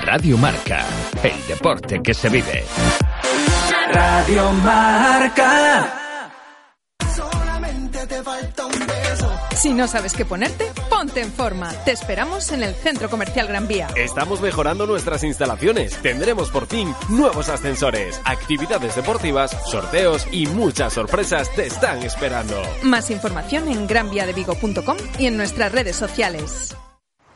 Speaker 4: Radio Marca, el deporte que se vive.
Speaker 5: Radio Marca.
Speaker 9: Solamente te falta un beso.
Speaker 22: Si no sabes qué ponerte, ponte en forma. Te esperamos en el Centro Comercial Gran Vía.
Speaker 8: Estamos mejorando nuestras instalaciones. Tendremos por fin nuevos ascensores, actividades deportivas, sorteos y muchas sorpresas te están esperando.
Speaker 22: Más información en granviadevigo.com y en nuestras redes sociales.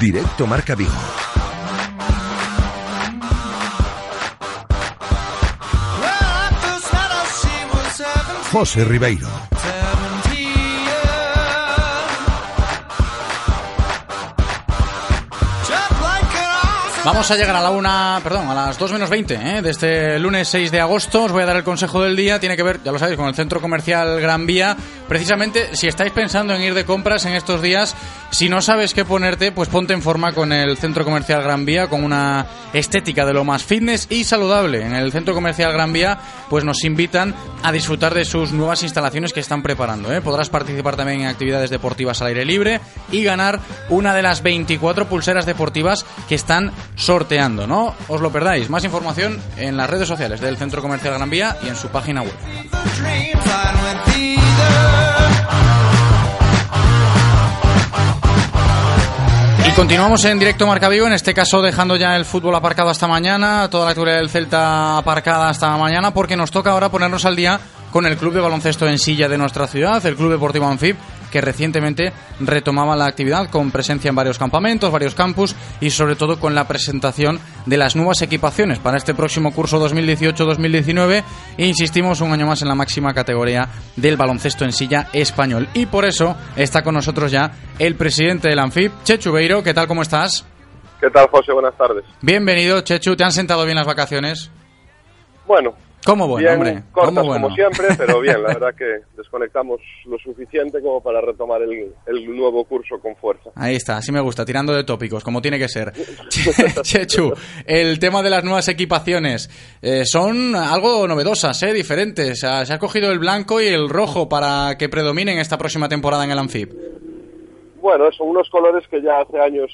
Speaker 23: Directo Marca Vigo. José Ribeiro.
Speaker 3: Vamos a llegar a la una, perdón, a las 2 menos 20 ¿eh? de este lunes 6 de agosto. Os voy a dar el consejo del día. Tiene que ver, ya lo sabéis, con el centro comercial Gran Vía. Precisamente, si estáis pensando en ir de compras en estos días, si no sabes qué ponerte, pues ponte en forma con el centro comercial Gran Vía, con una estética de lo más fitness y saludable. En el centro comercial Gran Vía, pues nos invitan a disfrutar de sus nuevas instalaciones que están preparando. ¿eh? Podrás participar también en actividades deportivas al aire libre y ganar una de las 24 pulseras deportivas que están sorteando, ¿no? Os lo perdáis. Más información en las redes sociales del Centro Comercial Gran Vía y en su página web. Y continuamos en directo Marca en este caso dejando ya el fútbol aparcado hasta mañana, toda la actividad del Celta aparcada hasta mañana, porque nos toca ahora ponernos al día con el club de baloncesto en silla de nuestra ciudad, el Club Deportivo Anfib, que recientemente retomaba la actividad con presencia en varios campamentos, varios campus y sobre todo con la presentación de las nuevas equipaciones para este próximo curso 2018-2019 e insistimos un año más en la máxima categoría del baloncesto en silla español. Y por eso está con nosotros ya el presidente del Anfib, Chechu Beiro. ¿Qué tal? ¿Cómo estás?
Speaker 24: ¿Qué tal, José? Buenas tardes.
Speaker 3: Bienvenido, Chechu. ¿Te han sentado bien las vacaciones?
Speaker 24: Bueno,
Speaker 3: ¿Cómo bueno,
Speaker 24: bien
Speaker 3: hombre?
Speaker 24: cortas
Speaker 3: ¿Cómo bueno?
Speaker 24: como siempre, pero bien, la verdad que desconectamos lo suficiente como para retomar el, el nuevo curso con fuerza.
Speaker 3: Ahí está, así me gusta, tirando de tópicos, como tiene que ser. Che- Chechu, el tema de las nuevas equipaciones eh, son algo novedosas, ¿eh? diferentes. O sea, se ha cogido el blanco y el rojo para que predominen esta próxima temporada en el Anfib.
Speaker 24: Bueno, son unos colores que ya hace años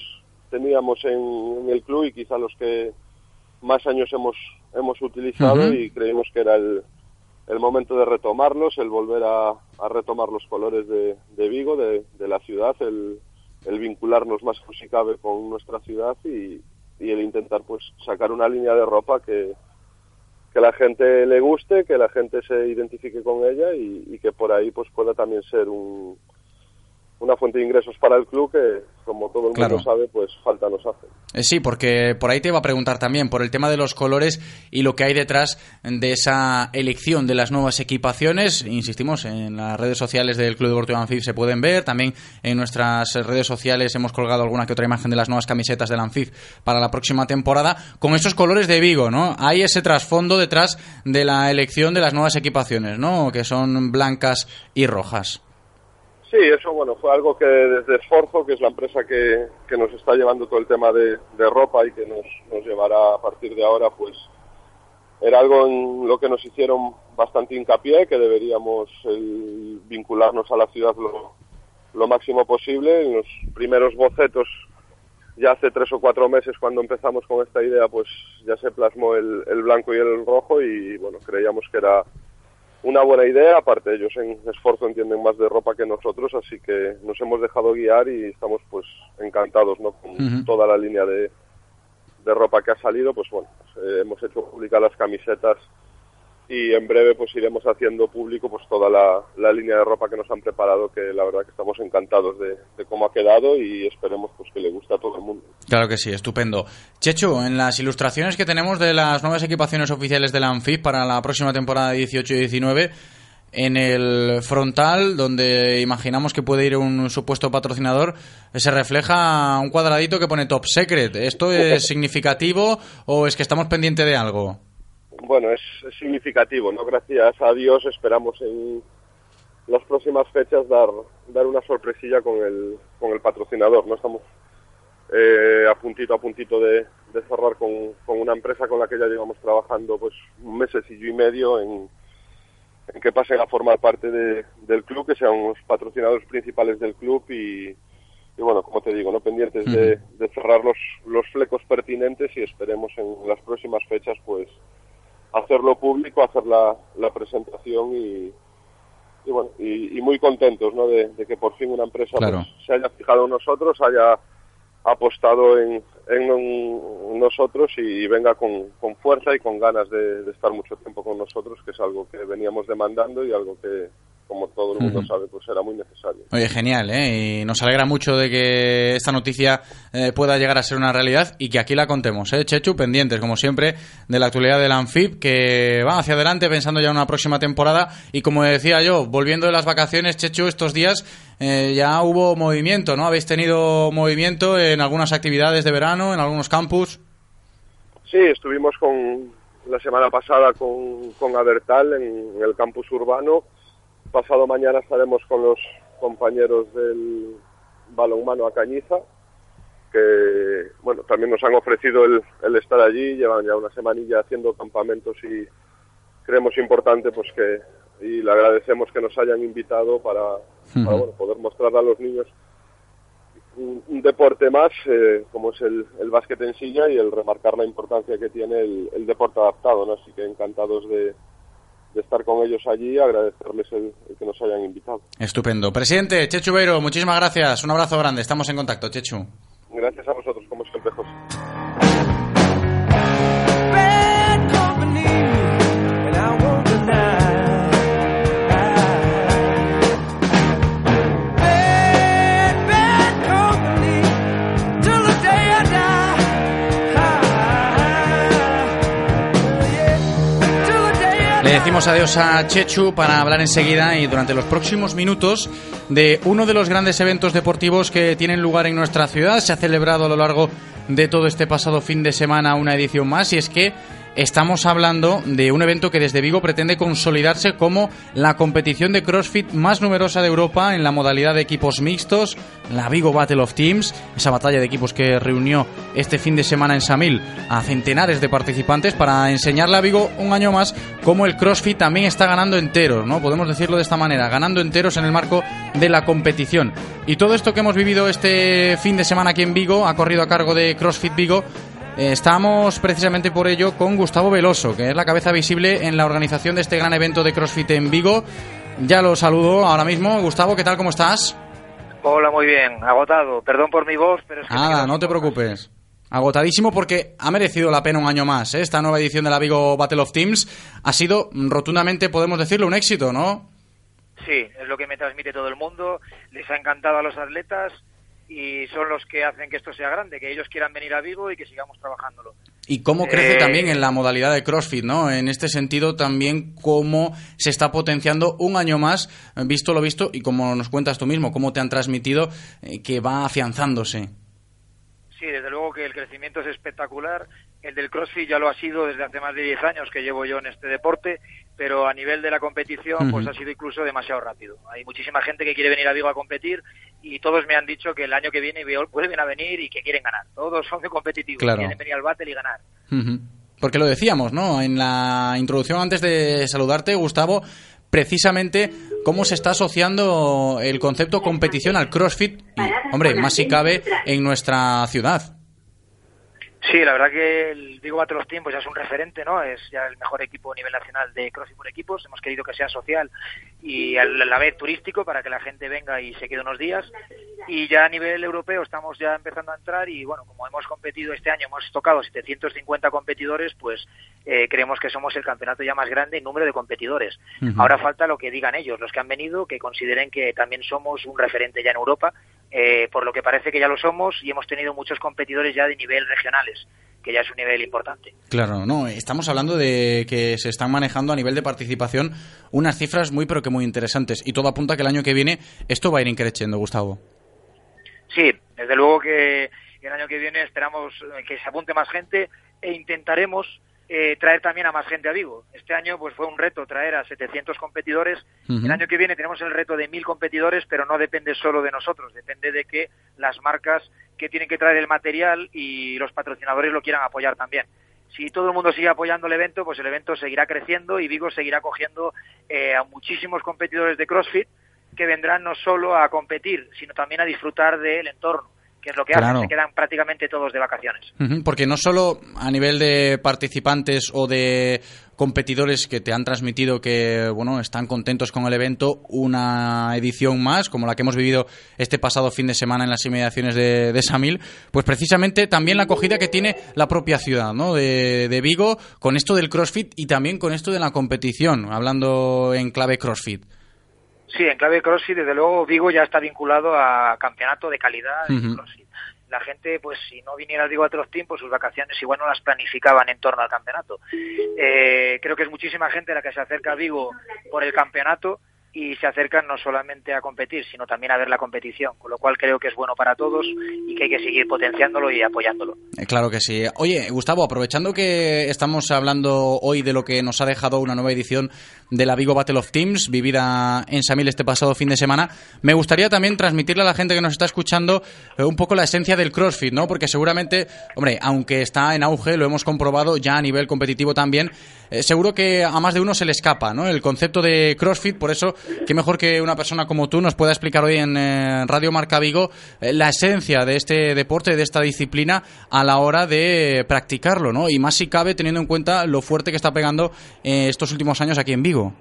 Speaker 24: teníamos en, en el club y quizá los que más años hemos hemos utilizado y creímos que era el, el momento de retomarlos, el volver a, a retomar los colores de, de Vigo, de, de la ciudad, el, el vincularnos más que si cabe con nuestra ciudad y, y el intentar pues sacar una línea de ropa que, que la gente le guste, que la gente se identifique con ella y, y que por ahí pues pueda también ser un, una fuente de ingresos para el club que como todo el mundo sabe pues falta nos hace.
Speaker 3: Eh, sí, porque por ahí te iba a preguntar también por el tema de los colores y lo que hay detrás de esa elección de las nuevas equipaciones. Insistimos, en las redes sociales del Club Deportivo Anfib se pueden ver. También en nuestras redes sociales hemos colgado alguna que otra imagen de las nuevas camisetas del Anfib para la próxima temporada con esos colores de Vigo, ¿no? Hay ese trasfondo detrás de la elección de las nuevas equipaciones, ¿no? Que son blancas y rojas.
Speaker 24: Sí, eso bueno, fue algo que desde Esforzo, que es la empresa que, que nos está llevando todo el tema de, de ropa y que nos, nos llevará a partir de ahora, pues era algo en lo que nos hicieron bastante hincapié, que deberíamos el, vincularnos a la ciudad lo, lo máximo posible. En los primeros bocetos, ya hace tres o cuatro meses cuando empezamos con esta idea, pues ya se plasmó el, el blanco y el rojo y bueno, creíamos que era una buena idea, aparte ellos en esfuerzo entienden más de ropa que nosotros, así que nos hemos dejado guiar y estamos pues encantados ¿no? con toda la línea de, de ropa que ha salido, pues bueno, pues, eh, hemos hecho públicas las camisetas y en breve pues iremos haciendo público pues toda la, la línea de ropa que nos han preparado, que la verdad que estamos encantados de, de cómo ha quedado y esperemos pues que le guste a todo el mundo.
Speaker 3: Claro que sí, estupendo. Chechu, en las ilustraciones que tenemos de las nuevas equipaciones oficiales del Anfib para la próxima temporada 18 y 19, en el frontal, donde imaginamos que puede ir un supuesto patrocinador, se refleja un cuadradito que pone Top Secret. ¿Esto es significativo o es que estamos pendientes de algo?
Speaker 24: Bueno, es, es significativo, ¿no? Gracias a Dios esperamos en las próximas fechas dar, dar una sorpresilla con el, con el patrocinador, ¿no? Estamos eh, a puntito a puntito de, de cerrar con, con una empresa con la que ya llevamos trabajando pues un mesecillo y medio en, en que pasen a formar parte de- del club, que sean los patrocinadores principales del club y, y bueno, como te digo, no pendientes de, de cerrar los, los flecos pertinentes y esperemos en las próximas fechas pues hacerlo público, hacer la, la presentación y, y bueno, y, y muy contentos ¿no? de, de que por fin una empresa
Speaker 3: Claro.
Speaker 24: pues, se haya fijado en nosotros, haya apostado en, en nosotros y venga con, con fuerza y con ganas de, de estar mucho tiempo con nosotros, que es algo que veníamos demandando y algo que, como todo el mundo sabe, pues era muy necesario.
Speaker 3: Oye, genial, ¿eh? Y nos alegra mucho de que esta noticia eh, pueda llegar a ser una realidad y que aquí la contemos, ¿eh? Chechu, pendientes, como siempre, de la actualidad del Anfib, que va hacia adelante pensando ya en una próxima temporada. Y como decía yo, volviendo de las vacaciones, Chechu, estos días eh, ya hubo movimiento, ¿no? ¿Habéis tenido movimiento en algunas actividades de verano, en algunos campus?
Speaker 24: Sí, estuvimos con la semana pasada con, con Abertal en el campus urbano Pasado mañana estaremos con los compañeros del balonmano a Cañiza, que bueno, también nos han ofrecido el, estar allí, llevan ya una semanilla haciendo campamentos y creemos importante pues que y le agradecemos que nos hayan invitado para, poder mostrar a los niños un, deporte más eh, como es el, el, básquet en silla y el remarcar la importancia que tiene el, el deporte adaptado, ¿no? así que encantados de, de estar con ellos allí, agradecerles el, que nos hayan invitado.
Speaker 3: Estupendo. Presidente, Chechu Beiro, muchísimas gracias. Un abrazo grande. Estamos en contacto, Chechu.
Speaker 24: Gracias a vosotros, como siempre, José.
Speaker 3: Decimos adiós a Chechu para hablar enseguida y durante los próximos minutos de uno de los grandes eventos deportivos que tienen lugar en nuestra ciudad. Se ha celebrado a lo largo de todo este pasado fin de semana una edición más y es que Estamos hablando de un evento que desde Vigo pretende consolidarse como la competición de CrossFit más numerosa de Europa en la modalidad de equipos mixtos, la Vigo Battle of Teams, esa batalla de equipos que reunió este fin de semana en Samil a centenares de participantes para enseñarle a Vigo un año más cómo el CrossFit también está ganando enteros, ¿no? Podemos decirlo de esta manera, ganando enteros en el marco de la competición. Y todo esto que hemos vivido este fin de semana aquí en Vigo ha corrido a cargo de CrossFit Vigo estamos precisamente por ello con Gustavo Veloso, que es la cabeza visible en la organización de este gran evento de CrossFit en Vigo. Ya lo saludo ahora mismo. Gustavo, ¿qué tal? ¿Cómo estás?
Speaker 25: Hola, muy bien. Agotado. Perdón por mi voz, pero es que...
Speaker 3: Nada, no te preocupes. Agotadísimo porque ha merecido la pena un año más. ¿eh? Esta nueva edición de la Vigo Battle of Teams ha sido rotundamente, podemos decirlo, un éxito, ¿no?
Speaker 25: Sí, es lo que me transmite todo el mundo. Les ha encantado a los atletas y son los que hacen que esto sea grande, que ellos quieran venir a Vigo y que sigamos trabajándolo.
Speaker 3: Y cómo crece
Speaker 25: Eh,
Speaker 3: también en la modalidad de CrossFit, ¿no? En este sentido también cómo se está potenciando un año más, eh, visto lo visto, y como nos cuentas tú mismo, cómo te han transmitido eh, que va afianzándose.
Speaker 25: Sí, desde luego que el crecimiento es espectacular. El del CrossFit ya lo ha sido desde hace más de 10 años que llevo yo en este deporte, pero a nivel de la competición pues ha sido incluso demasiado rápido. Hay muchísima gente que quiere venir a Vigo a competir y todos me han dicho que el año que viene vuelven a venir y que quieren ganar. Todos son de competitivos,
Speaker 3: Claro.
Speaker 25: quieren venir al battle y ganar.
Speaker 3: Porque lo decíamos, ¿no? En la introducción, antes de saludarte, Gustavo, precisamente cómo se está asociando el concepto competición al CrossFit, y, hombre, más si cabe, en nuestra ciudad.
Speaker 25: Sí, la verdad que el Vigo Battle of Team pues ya es un referente, ¿no? Es ya el mejor equipo a nivel nacional de CrossFit por equipos. Hemos querido que sea social y a la vez turístico para que la gente venga y se quede unos días. Y ya a nivel europeo estamos ya empezando a entrar y bueno, como hemos competido este año, hemos tocado 750 competidores, pues eh, creemos que somos el campeonato ya más grande en número de competidores. Ahora falta lo que digan ellos, los que han venido, que consideren que también somos un referente ya en Europa, eh, por lo que parece que ya lo somos y hemos tenido muchos competidores ya de nivel regionales, que ya es un nivel importante.
Speaker 3: Claro, no, estamos hablando de que se están manejando a nivel de participación unas cifras muy pero que muy interesantes y todo apunta a que el año que viene esto va a ir increciendo, Gustavo.
Speaker 25: Sí, desde luego que el año que viene esperamos eh, que se apunte más gente e intentaremos eh, traer también a más gente a Vigo. Este año pues fue un reto traer a 700 competidores.
Speaker 26: Ujú.
Speaker 25: El año que viene tenemos el reto de 1000 competidores, pero no depende solo de nosotros, depende de que las marcas que tienen que traer el material y los patrocinadores lo quieran apoyar también. Si todo el mundo sigue apoyando el evento, pues el evento seguirá creciendo y Vigo seguirá cogiendo eh, a muchísimos competidores de CrossFit que vendrán no solo a competir, sino también a disfrutar del entorno, que es lo que
Speaker 3: Claro.
Speaker 25: hacen, se quedan prácticamente todos de vacaciones.
Speaker 3: Porque no solo a nivel de participantes o de competidores que te han transmitido que bueno están contentos con el evento, una edición más, como la que hemos vivido este pasado fin de semana en las inmediaciones de, de Samil, pues precisamente también la acogida que tiene la propia ciudad ¿no? de, de Vigo con esto del CrossFit y también con esto de la competición, hablando en clave CrossFit.
Speaker 25: Sí, en clave CrossFit, desde luego, Vigo ya está vinculado a campeonato de calidad en CrossFit. La gente, pues si no viniera a Vigo a Team, pues sus vacaciones igual no las planificaban en torno al campeonato. Eh, creo que es muchísima gente la que se acerca a Vigo por el campeonato y se acercan no solamente a competir, sino también a ver la competición, con lo cual creo que es bueno para todos y que hay que seguir potenciándolo y apoyándolo.
Speaker 3: Eh, claro que sí. Oye, Gustavo, aprovechando que estamos hablando hoy de lo que nos ha dejado una nueva edición de la Vigo Battle of Teams, vivida en Samil este pasado fin de semana, me gustaría también transmitirle a la gente que nos está escuchando eh, un poco la esencia del CrossFit, ¿no? Porque seguramente, hombre, aunque está en auge, lo hemos comprobado ya a nivel competitivo también, eh, seguro que a más de uno se le escapa, ¿no? El concepto de CrossFit, por eso, qué mejor que una persona como tú nos pueda explicar hoy en Radio Marca Vigo la esencia de este deporte, de esta disciplina, a la hora de practicarlo, ¿no? Y más si cabe teniendo en cuenta lo fuerte que está pegando estos últimos años aquí en Vigo.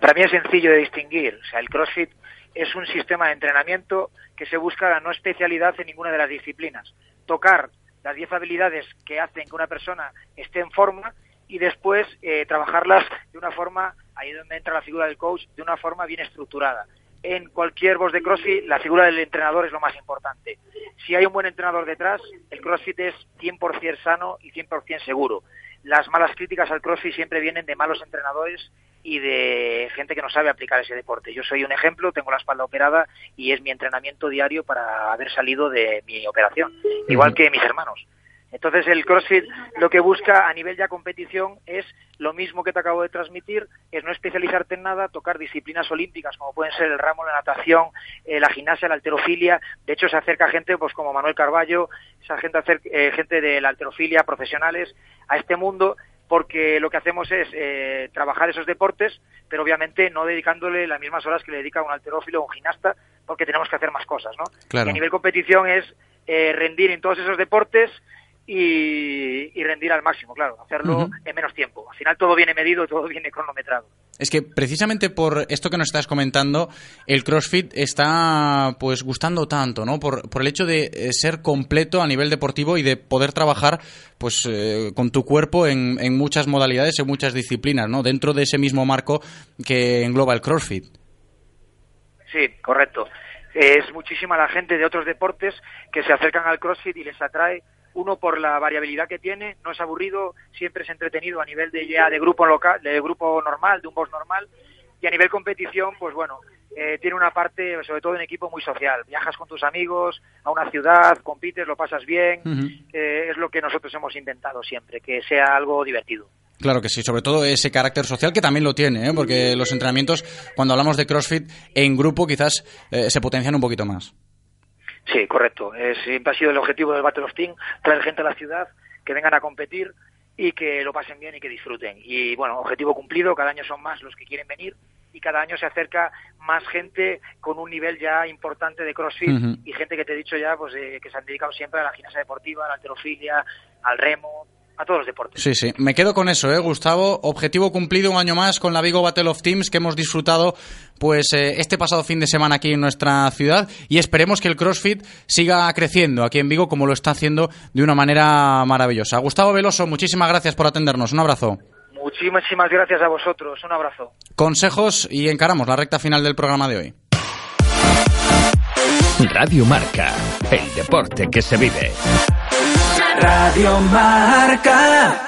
Speaker 25: Para mí es sencillo de distinguir. O sea, el CrossFit es un sistema de entrenamiento que se busca la no especialidad en ninguna de las disciplinas. Tocar las 10 habilidades que hacen que una persona esté en forma y después eh, trabajarlas de una forma, ahí es donde entra la figura del coach, de una forma bien estructurada. En cualquier boss de CrossFit, la figura del entrenador es lo más importante. Si hay un buen entrenador detrás, el CrossFit es 100% sano y 100% seguro. Las malas críticas al CrossFit siempre vienen de malos entrenadores y de gente que no sabe aplicar ese deporte. Yo soy un ejemplo, tengo la espalda operada y es mi entrenamiento diario para haber salido de mi operación, igual que mis hermanos. Entonces el CrossFit lo que busca a nivel ya competición es lo mismo que te acabo de transmitir, es no especializarte en nada, tocar disciplinas olímpicas como pueden ser el ramo, la natación, eh, la gimnasia, la alterofilia. De hecho se acerca gente pues como Manuel Carballo, esa gente, eh, gente de la alterofilia, profesionales, a este mundo porque lo que hacemos es eh, trabajar esos deportes, pero obviamente no dedicándole las mismas horas que le dedica un alterófilo o un gimnasta, porque tenemos que hacer más cosas, ¿no? Y a nivel competición es eh, rendir en todos esos deportes y, rendir al máximo, claro, hacerlo en menos tiempo. Al final todo viene medido, todo viene cronometrado.
Speaker 3: Es que precisamente por esto que nos estás comentando, el CrossFit está pues gustando tanto, ¿no? Por, por el hecho de eh, ser completo a nivel deportivo y de poder trabajar pues eh, con tu cuerpo en, en muchas modalidades, en muchas disciplinas, ¿no? Dentro de ese mismo marco que engloba el CrossFit.
Speaker 25: Sí, correcto. Es muchísima la gente de otros deportes que se acercan al CrossFit y les atrae uno por la variabilidad que tiene, no es aburrido, siempre es entretenido a nivel de ya de grupo local, de grupo normal, de un boss normal, y a nivel competición, pues bueno, eh, tiene una parte, sobre todo en equipo, muy social. Viajas con tus amigos a una ciudad, compites, lo pasas bien, eh, es lo que nosotros hemos intentado siempre, que sea algo divertido.
Speaker 3: Claro que sí, sobre todo ese carácter social que también lo tiene, ¿eh? porque los entrenamientos, cuando hablamos de CrossFit en grupo, quizás se potencian un poquito más.
Speaker 25: Sí, correcto. siempre ha sido el objetivo del Battle of Team, traer gente a la ciudad, que vengan a competir y que lo pasen bien y que disfruten. Y bueno, objetivo cumplido, cada año son más los que quieren venir y cada año se acerca más gente con un nivel ya importante de CrossFit y gente que te he dicho ya, pues eh, que se han dedicado siempre a la gimnasia deportiva, a la alterofilia, al remo, a todos los deportes.
Speaker 3: Sí, sí. Me quedo con eso, ¿eh, Gustavo? Objetivo cumplido un año más con la Vigo Battle of Teams que hemos disfrutado pues eh, este pasado fin de semana aquí en nuestra ciudad y esperemos que el CrossFit siga creciendo aquí en Vigo como lo está haciendo de una manera maravillosa. Gustavo Veloso, muchísimas gracias por atendernos. Un abrazo.
Speaker 25: Muchísimas gracias a vosotros. Un abrazo.
Speaker 3: Consejos y encaramos la recta final del programa de hoy.
Speaker 4: Radio Marca, el deporte que se vive.
Speaker 5: Radio Marca.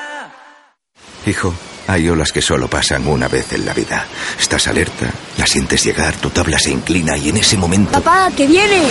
Speaker 26: Hijo, hay olas que solo pasan una vez en la vida. Estás alerta, la sientes llegar, tu tabla se inclina y en ese momento...
Speaker 27: ¡Papá, que viene!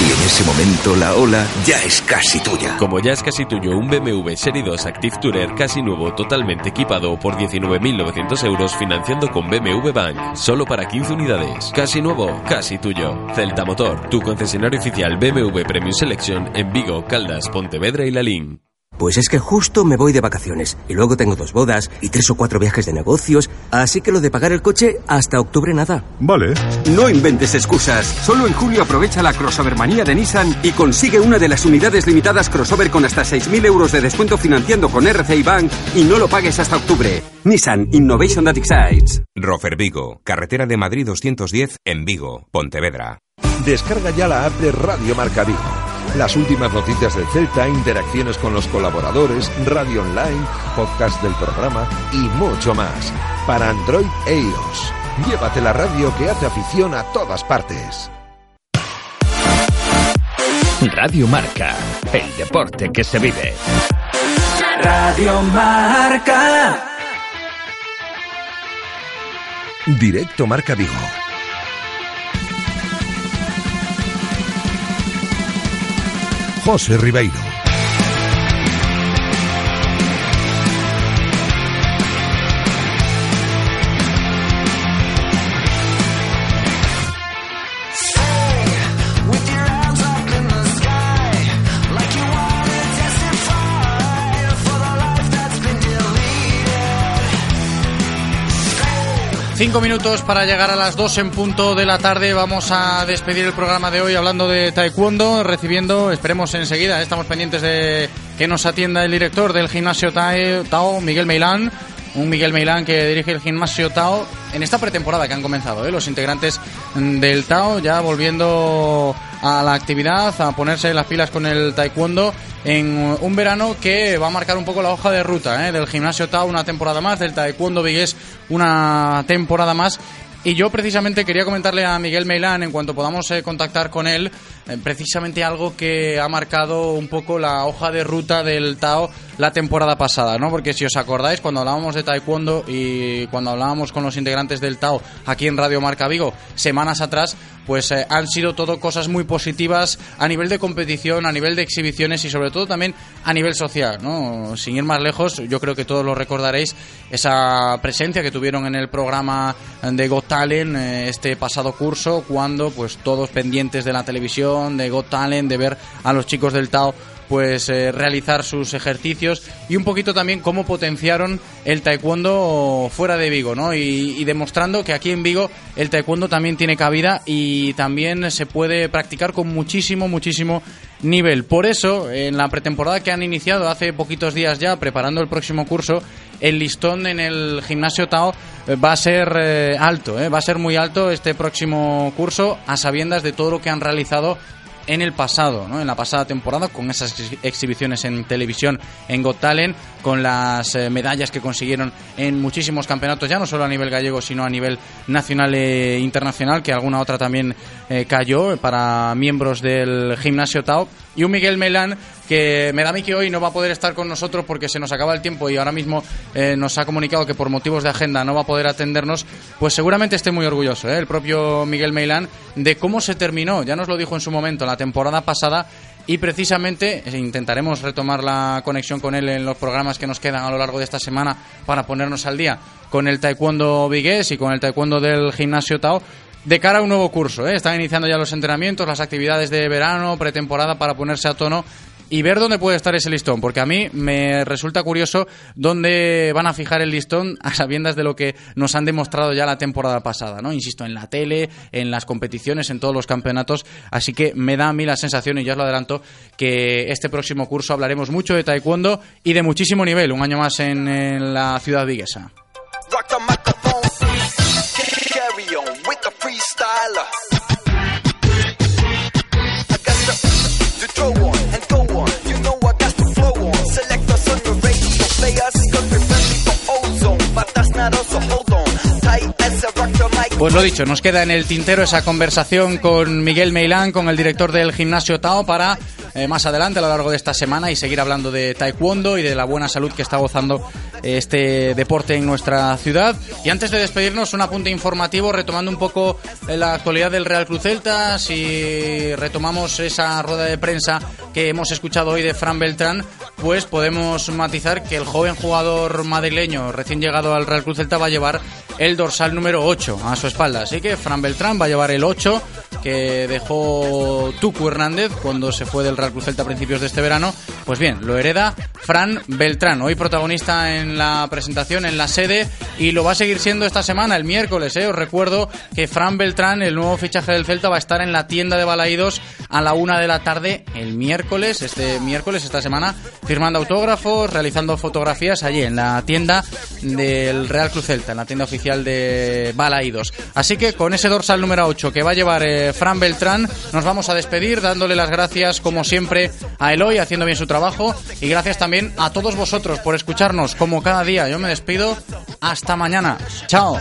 Speaker 26: Y en ese momento la ola ya es casi tuya.
Speaker 7: Como ya es casi tuyo un BMW Serie 2 Active Tourer casi nuevo, totalmente equipado por 19.900 euros financiando con BMW Bank. Solo para 15 unidades. Casi nuevo, casi tuyo. Celta Motor, tu concesionario oficial BMW Premium Selection en Vigo, Caldas, Pontevedra y Lalín.
Speaker 28: Pues es que justo me voy de vacaciones y luego tengo dos bodas y tres o cuatro viajes de negocios, así que lo de pagar el coche hasta octubre nada.
Speaker 29: Vale.
Speaker 30: No inventes excusas. Solo en julio aprovecha la crossover manía de Nissan y consigue una de las unidades limitadas crossover con hasta 6.000 euros de descuento financiando con RCI Bank y no lo pagues hasta octubre. Nissan Innovation That Excites.
Speaker 31: Rofer Vigo, carretera de Madrid 210 en Vigo, Pontevedra.
Speaker 23: Descarga ya la app de Radio Marca Vigo las últimas noticias del Celta, interacciones con los colaboradores, radio online, podcast del programa y mucho más. Para Android e iOS. Llévate la radio que hace afición a todas partes.
Speaker 4: Radio Marca, el deporte que se vive.
Speaker 5: Radio Marca.
Speaker 23: Directo Marca Vigo. José Ribeiro.
Speaker 3: Cinco minutos para llegar a las dos en punto de la tarde. Vamos a despedir el programa de hoy hablando de taekwondo, recibiendo, esperemos enseguida, estamos pendientes de que nos atienda el director del gimnasio Tao, Miguel Meilán. Un Miguel Meilán que dirige el gimnasio Tao en esta pretemporada que han comenzado, ¿eh? los integrantes del Tao ya volviendo a la actividad, a ponerse las pilas con el taekwondo en un verano que va a marcar un poco la hoja de ruta ¿eh? del gimnasio Tao una temporada más, del taekwondo vigués una temporada más. Y yo precisamente quería comentarle a Miguel Meilán, en cuanto podamos eh, contactar con él, precisamente algo que ha marcado un poco la hoja de ruta del Tao la temporada pasada, ¿no? Porque si os acordáis, cuando hablábamos de Taekwondo y cuando hablábamos con los integrantes del Tao aquí en Radio Marca Vigo, semanas atrás, pues eh, han sido todo cosas muy positivas a nivel de competición, a nivel de exhibiciones y sobre todo también a nivel social, ¿no? Sin ir más lejos, yo creo que todos lo recordaréis, esa presencia que tuvieron en el programa de Got Talent eh, este pasado curso, cuando pues todos pendientes de la televisión, de Got Talent, de ver a los chicos del Tao pues eh, realizar sus ejercicios y un poquito también cómo potenciaron el taekwondo fuera de Vigo, ¿no? Y, demostrando que aquí en Vigo el taekwondo también tiene cabida y también se puede practicar con muchísimo, muchísimo nivel. Por eso, en la pretemporada que han iniciado hace poquitos días ya, preparando el próximo curso, el listón en el gimnasio Tao va a ser eh, alto, va a ser muy alto este próximo curso, a sabiendas de todo lo que han realizado en el pasado, ¿no? en la pasada temporada, con esas exhibiciones en televisión en Got Talent, con las eh, medallas que consiguieron en muchísimos campeonatos, ya no solo a nivel gallego, sino a nivel nacional e internacional, que alguna otra también eh, cayó para miembros del gimnasio Tao. Y un Miguel Melán que me que hoy no va a poder estar con nosotros porque se nos acaba el tiempo y ahora mismo eh, nos ha comunicado que por motivos de agenda no va a poder atendernos, pues seguramente esté muy orgulloso, el propio Miguel Meilán, de cómo se terminó, ya nos lo dijo en su momento, la temporada pasada, y precisamente eh, intentaremos retomar la conexión con él en los programas que nos quedan a lo largo de esta semana para ponernos al día con el taekwondo vigués y con el taekwondo del gimnasio Tao de cara a un nuevo curso. ¿eh? Están iniciando ya los entrenamientos, las actividades de verano, pretemporada para ponerse a tono y ver dónde puede estar ese listón, porque a mí me resulta curioso dónde van a fijar el listón a sabiendas de lo que nos han demostrado ya la temporada pasada, ¿no? Insisto, en la tele, en las competiciones, en todos los campeonatos, así que me da a mí la sensación, y ya os lo adelanto, que este próximo curso hablaremos mucho de taekwondo y de muchísimo nivel, un año más en, en la ciudad viguesa. Pues lo dicho, nos queda en el tintero esa conversación con Miguel Meilán, con el director del gimnasio Tao, para eh, más adelante a lo largo de esta semana y seguir hablando de taekwondo y de la buena salud que está gozando este deporte en nuestra ciudad. Y antes de despedirnos, un apunte informativo retomando un poco la actualidad del Real Cruz Celta, si retomamos esa rueda de prensa que hemos escuchado hoy de Fran Beltrán, pues podemos matizar que el joven jugador madrileño recién llegado al Real Cruz Celta va a llevar el dorsal número 8 a su espalda. Así que Fran Beltrán va a llevar el 8 que dejó Tucu Hernández cuando se fue del Real Cruz Celta a principios de este verano. Pues bien, lo hereda Fran Beltrán, hoy protagonista en la presentación en la sede y lo va a seguir siendo esta semana, el miércoles. ¿eh? Os recuerdo que Fran Beltrán, el nuevo fichaje del Celta, va a estar en la tienda de Balaídos a la una de la tarde el miércoles, este miércoles, esta semana, firmando autógrafos, realizando fotografías allí en la tienda del Real Cruz Celta, en la tienda oficial de Balaídos. Así que con ese dorsal número 8 que va a llevar Fran Beltrán. Nos vamos a despedir dándole las gracias, como siempre, a Eloy haciendo bien su trabajo y gracias también a todos vosotros por escucharnos como cada día. Yo me despido. Hasta mañana. Chao.